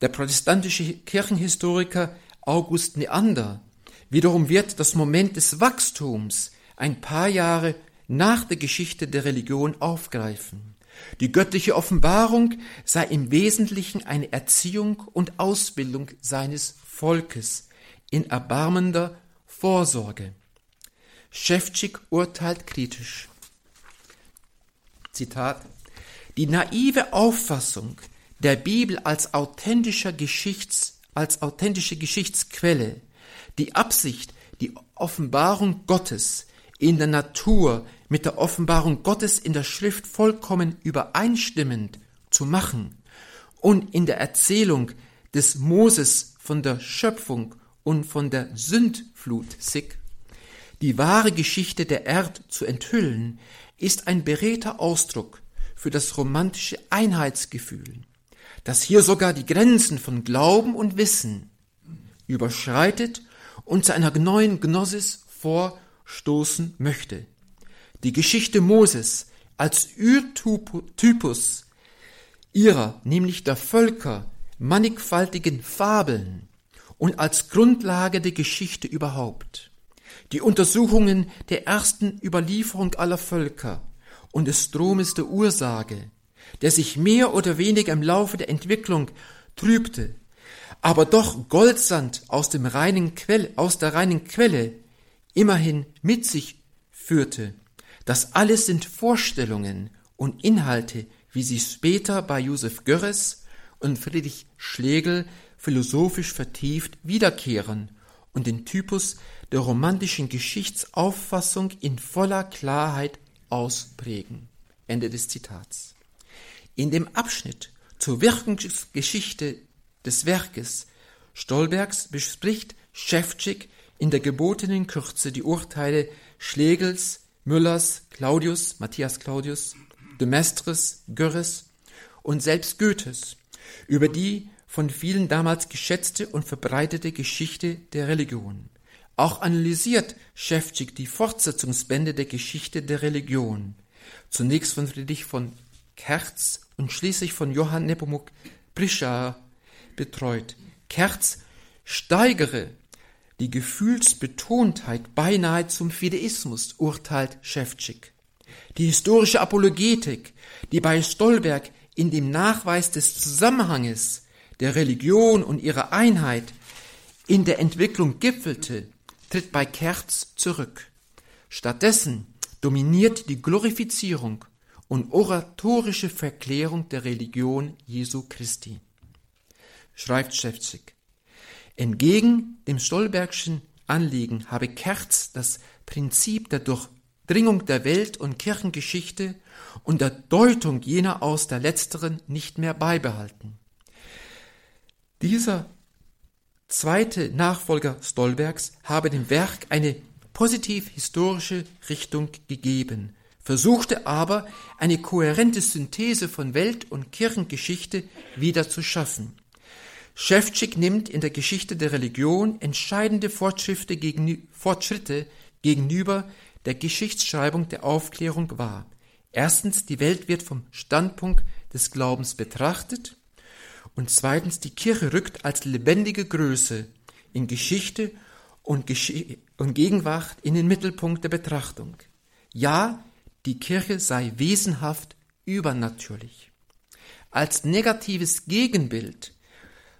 Der protestantische Kirchenhistoriker August Neander wiederum wird das Moment des Wachstums ein paar Jahre nach der Geschichte der Religion aufgreifen. Die göttliche Offenbarung sei im Wesentlichen eine Erziehung und Ausbildung seines Volkes in erbarmender Vorsorge. Schäfczyk urteilt kritisch. Zitat Die naive Auffassung der Bibel als authentischer Geschichts, als authentische Geschichtsquelle, die Absicht, die Offenbarung Gottes in der Natur mit der Offenbarung Gottes in der Schrift vollkommen übereinstimmend zu machen und in der Erzählung des Moses von der Schöpfung und von der Sündflut sick, die wahre Geschichte der Erd zu enthüllen, ist ein beredter Ausdruck für das romantische Einheitsgefühl, das hier sogar die Grenzen von Glauben und Wissen überschreitet und zu einer neuen Gnosis vor stoßen möchte. Die Geschichte Moses als Urtypus ihrer, nämlich der Völker, mannigfaltigen Fabeln und als Grundlage der Geschichte überhaupt. Die Untersuchungen der ersten Überlieferung aller Völker und des Stromes der Ursage, der sich mehr oder weniger im Laufe der Entwicklung trübte, aber doch Goldsand aus dem reinen Quell, aus der reinen Quelle immerhin mit sich führte. Das alles sind Vorstellungen und Inhalte, wie sie später bei Josef Görres und Friedrich Schlegel philosophisch vertieft wiederkehren und den Typus der romantischen Geschichtsauffassung in voller Klarheit ausprägen. Ende des Zitats. In dem Abschnitt zur Wirkungsgeschichte des Werkes Stolbergs bespricht Schäfczyk in der gebotenen Kürze die Urteile Schlegels, Müllers, Claudius, Matthias Claudius, de Mestres, Görres und selbst Goethes über die von vielen damals geschätzte und verbreitete Geschichte der Religion. Auch analysiert Schäfczyk die Fortsetzungsbände der Geschichte der Religion, zunächst von Friedrich von Kerz und schließlich von Johann Nepomuk Prischar betreut. Kerz steigere die Gefühlsbetontheit beinahe zum Fideismus, urteilt Schäfczyk. Die historische Apologetik, die bei Stolberg in dem Nachweis des Zusammenhanges der Religion und ihrer Einheit in der Entwicklung gipfelte, tritt bei Kerz zurück. Stattdessen dominiert die Glorifizierung und oratorische Verklärung der Religion Jesu Christi. Schreibt Schäfczyk. Entgegen dem Stolbergschen Anliegen habe Kerz das Prinzip der Durchdringung der Welt- und Kirchengeschichte und der Deutung jener aus der letzteren nicht mehr beibehalten. Dieser zweite Nachfolger Stolbergs habe dem Werk eine positiv-historische Richtung gegeben, versuchte aber eine kohärente Synthese von Welt- und Kirchengeschichte wieder zu schaffen. Schäfczyk nimmt in der Geschichte der Religion entscheidende Fortschritte, gegen, Fortschritte gegenüber der Geschichtsschreibung der Aufklärung wahr. Erstens, die Welt wird vom Standpunkt des Glaubens betrachtet und zweitens, die Kirche rückt als lebendige Größe in Geschichte und, Gesch und Gegenwart in den Mittelpunkt der Betrachtung. Ja, die Kirche sei wesenhaft übernatürlich. Als negatives Gegenbild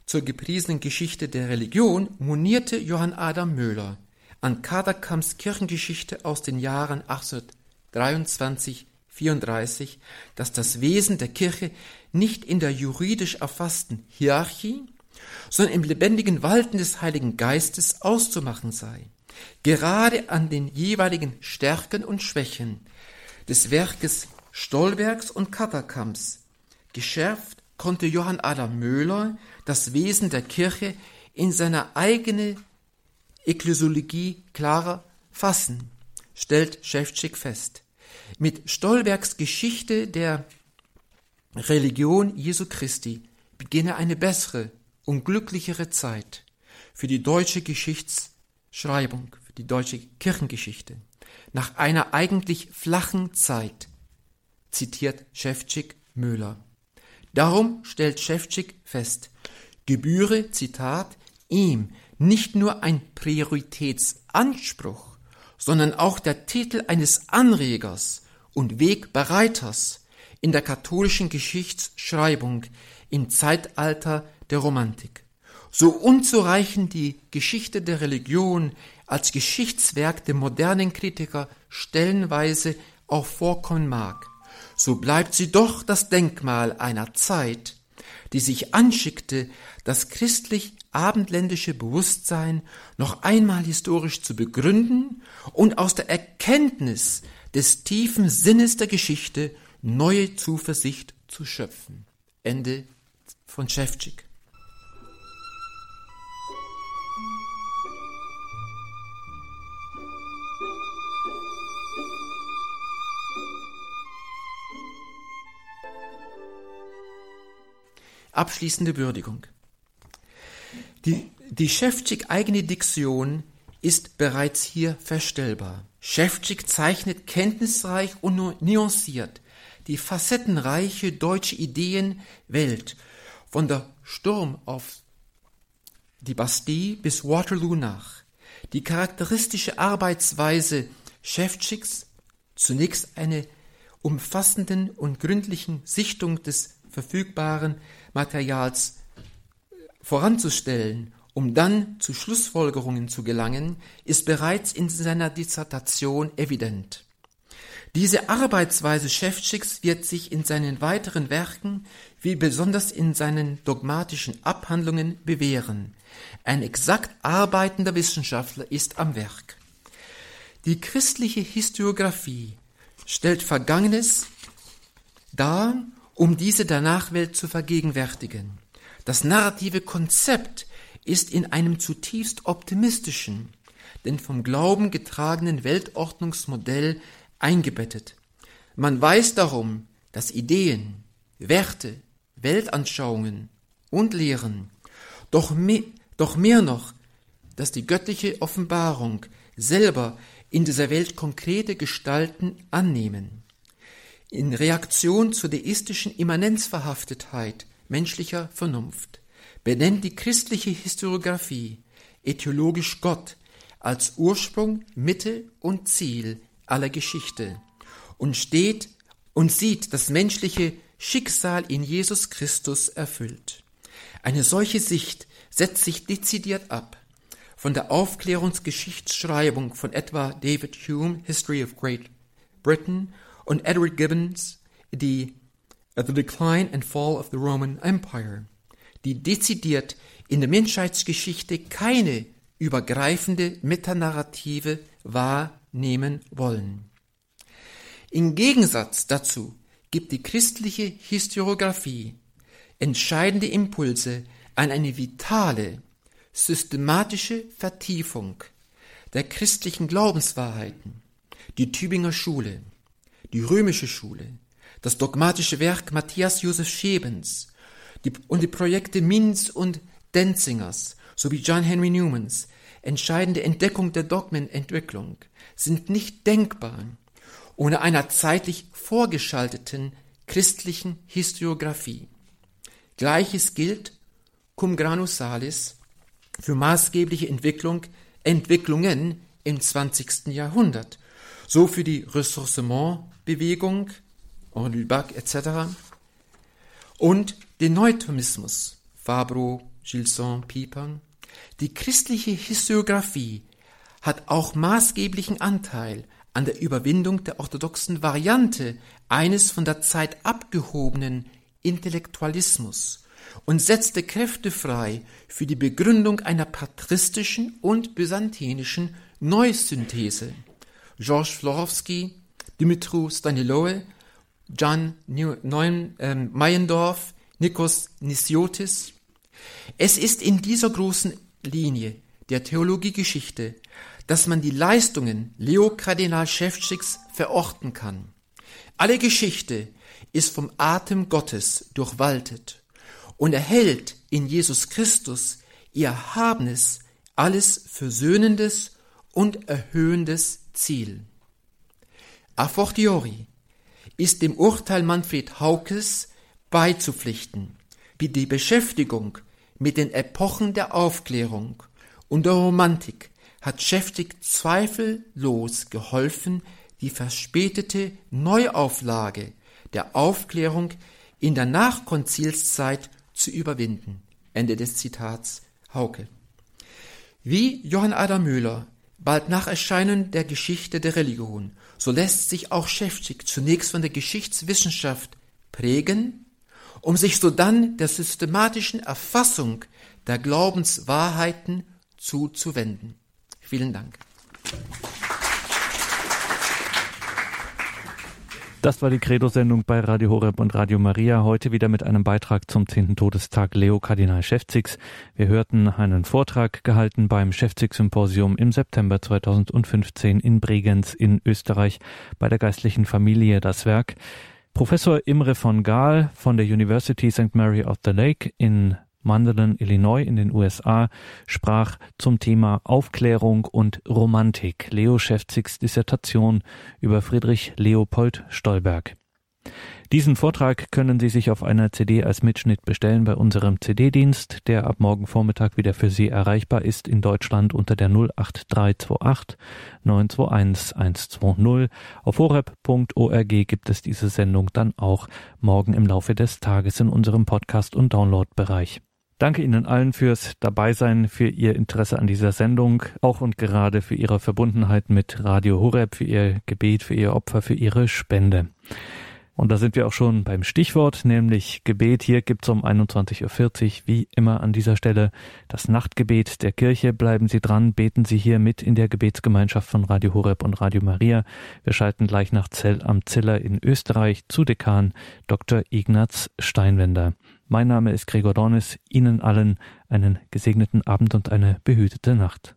zur gepriesenen Geschichte der Religion monierte Johann Adam Möhler an Kaderkamps Kirchengeschichte aus den Jahren 1823 34, dass das Wesen der Kirche nicht in der juridisch erfassten Hierarchie, sondern im lebendigen Walten des Heiligen Geistes auszumachen sei. Gerade an den jeweiligen Stärken und Schwächen des Werkes Stolbergs und Katerkamps geschärft konnte Johann Adam Möhler das Wesen der Kirche in seiner eigenen Ekklesiologie klarer fassen, stellt Schäfczyk fest. Mit Stolbergs Geschichte der Religion Jesu Christi beginne eine bessere und glücklichere Zeit für die deutsche Geschichtsschreibung, für die deutsche Kirchengeschichte. Nach einer eigentlich flachen Zeit, zitiert Schäfczyk Müller. Darum stellt Schäfczyk fest, gebühre, Zitat, ihm nicht nur ein Prioritätsanspruch, sondern auch der Titel eines Anregers und Wegbereiters in der katholischen Geschichtsschreibung im Zeitalter der Romantik. So unzureichend die Geschichte der Religion als Geschichtswerk der modernen Kritiker stellenweise auch vorkommen mag, so bleibt sie doch das Denkmal einer Zeit, die sich anschickte, das christlich-abendländische Bewusstsein noch einmal historisch zu begründen und aus der Erkenntnis des tiefen Sinnes der Geschichte neue Zuversicht zu schöpfen. Ende von Schäfczyk. Abschließende Würdigung. Die, die Schäfczyk eigene Diktion ist bereits hier feststellbar. Schäfczyk zeichnet kenntnisreich und nuanciert die facettenreiche deutsche Ideenwelt von der Sturm auf die Bastille bis Waterloo nach. Die charakteristische Arbeitsweise Schäfczyks, zunächst eine umfassenden und gründlichen Sichtung des verfügbaren Materials voranzustellen um dann zu Schlussfolgerungen zu gelangen, ist bereits in seiner Dissertation evident. Diese Arbeitsweise Schäftschicks wird sich in seinen weiteren Werken, wie besonders in seinen dogmatischen Abhandlungen, bewähren. Ein exakt arbeitender Wissenschaftler ist am Werk. Die christliche Historiographie stellt Vergangenes dar, um diese der Nachwelt zu vergegenwärtigen. Das narrative Konzept ist in einem zutiefst optimistischen, denn vom Glauben getragenen Weltordnungsmodell eingebettet. Man weiß darum, dass Ideen, Werte, Weltanschauungen und Lehren, doch, me doch mehr noch, dass die göttliche Offenbarung selber in dieser Welt konkrete Gestalten annehmen. In Reaktion zur deistischen Immanenzverhaftetheit menschlicher Vernunft benennt die christliche Historiographie äthiologisch Gott als Ursprung, Mitte und Ziel aller Geschichte und steht und sieht das menschliche Schicksal in Jesus Christus erfüllt. Eine solche Sicht setzt sich dezidiert ab von der Aufklärungsgeschichtsschreibung von etwa David Hume, History of Great Britain, und Edward Gibbons, die The Decline and Fall of the Roman Empire, die dezidiert in der Menschheitsgeschichte keine übergreifende Metanarrative wahrnehmen wollen. Im Gegensatz dazu gibt die christliche Historiographie entscheidende Impulse an eine vitale, systematische Vertiefung der christlichen Glaubenswahrheiten, die Tübinger Schule, die römische Schule, das dogmatische Werk Matthias Josef Schebens die, und die Projekte Minz und Denzingers sowie John Henry Newmans entscheidende Entdeckung der Dogmenentwicklung sind nicht denkbar ohne einer zeitlich vorgeschalteten christlichen Historiographie. Gleiches gilt cum grano salis für maßgebliche Entwicklung, Entwicklungen im 20. Jahrhundert, so für die Ressourcement-Bewegung, Henri Lubac etc. und den Neutomismus, Fabro, Gilson, Pieper, die christliche Historiographie hat auch maßgeblichen Anteil an der Überwindung der orthodoxen Variante eines von der Zeit abgehobenen Intellektualismus und setzte Kräfte frei für die Begründung einer patristischen und byzantinischen Neusynthese. Georges Florowski, Dimitru Staniloe, Jan ähm, Meyendorf, Nikos Nisiotis, es ist in dieser großen Linie der Theologiegeschichte, dass man die Leistungen Leo Kardinal Schäftschicks verorten kann. Alle Geschichte ist vom Atem Gottes durchwaltet und erhält in Jesus Christus ihr erhabenes, alles versöhnendes und erhöhendes Ziel. A fortiori ist dem Urteil Manfred Haukes beizupflichten, wie die Beschäftigung mit den Epochen der Aufklärung und der Romantik hat Schäftig zweifellos geholfen, die verspätete Neuauflage der Aufklärung in der Nachkonzilszeit zu überwinden. Ende des Zitats Hauke. Wie Johann Adam Müller bald nach Erscheinen der Geschichte der Religion, so lässt sich auch Schäftig zunächst von der Geschichtswissenschaft prägen um sich sodann der systematischen Erfassung der Glaubenswahrheiten zuzuwenden. Vielen Dank. Das war die Credo-Sendung bei Radio Horeb und Radio Maria. Heute wieder mit einem Beitrag zum 10. Todestag Leo Kardinal Schäfzigs. Wir hörten einen Vortrag gehalten beim Schäfzig-Symposium im September 2015 in Bregenz in Österreich bei der geistlichen Familie Das Werk. Professor Imre von Gaal von der University St. Mary of the Lake in Mandelen, Illinois in den USA, sprach zum Thema Aufklärung und Romantik. Leo Schäfzigs Dissertation über Friedrich Leopold Stolberg. Diesen Vortrag können Sie sich auf einer CD als Mitschnitt bestellen bei unserem CD-Dienst, der ab morgen Vormittag wieder für Sie erreichbar ist in Deutschland unter der 08328 921 120. Auf horeb.org gibt es diese Sendung dann auch morgen im Laufe des Tages in unserem Podcast- und Download-Bereich. Danke Ihnen allen fürs Dabeisein, für Ihr Interesse an dieser Sendung, auch und gerade für Ihre Verbundenheit mit Radio Horeb, für Ihr Gebet, für Ihr Opfer, für Ihre Spende. Und da sind wir auch schon beim Stichwort, nämlich Gebet. Hier gibt's um 21.40 Uhr, wie immer an dieser Stelle, das Nachtgebet der Kirche. Bleiben Sie dran, beten Sie hier mit in der Gebetsgemeinschaft von Radio Horeb und Radio Maria. Wir schalten gleich nach Zell am Ziller in Österreich zu Dekan Dr. Ignaz Steinwender. Mein Name ist Gregor Dornis. Ihnen allen einen gesegneten Abend und eine behütete Nacht.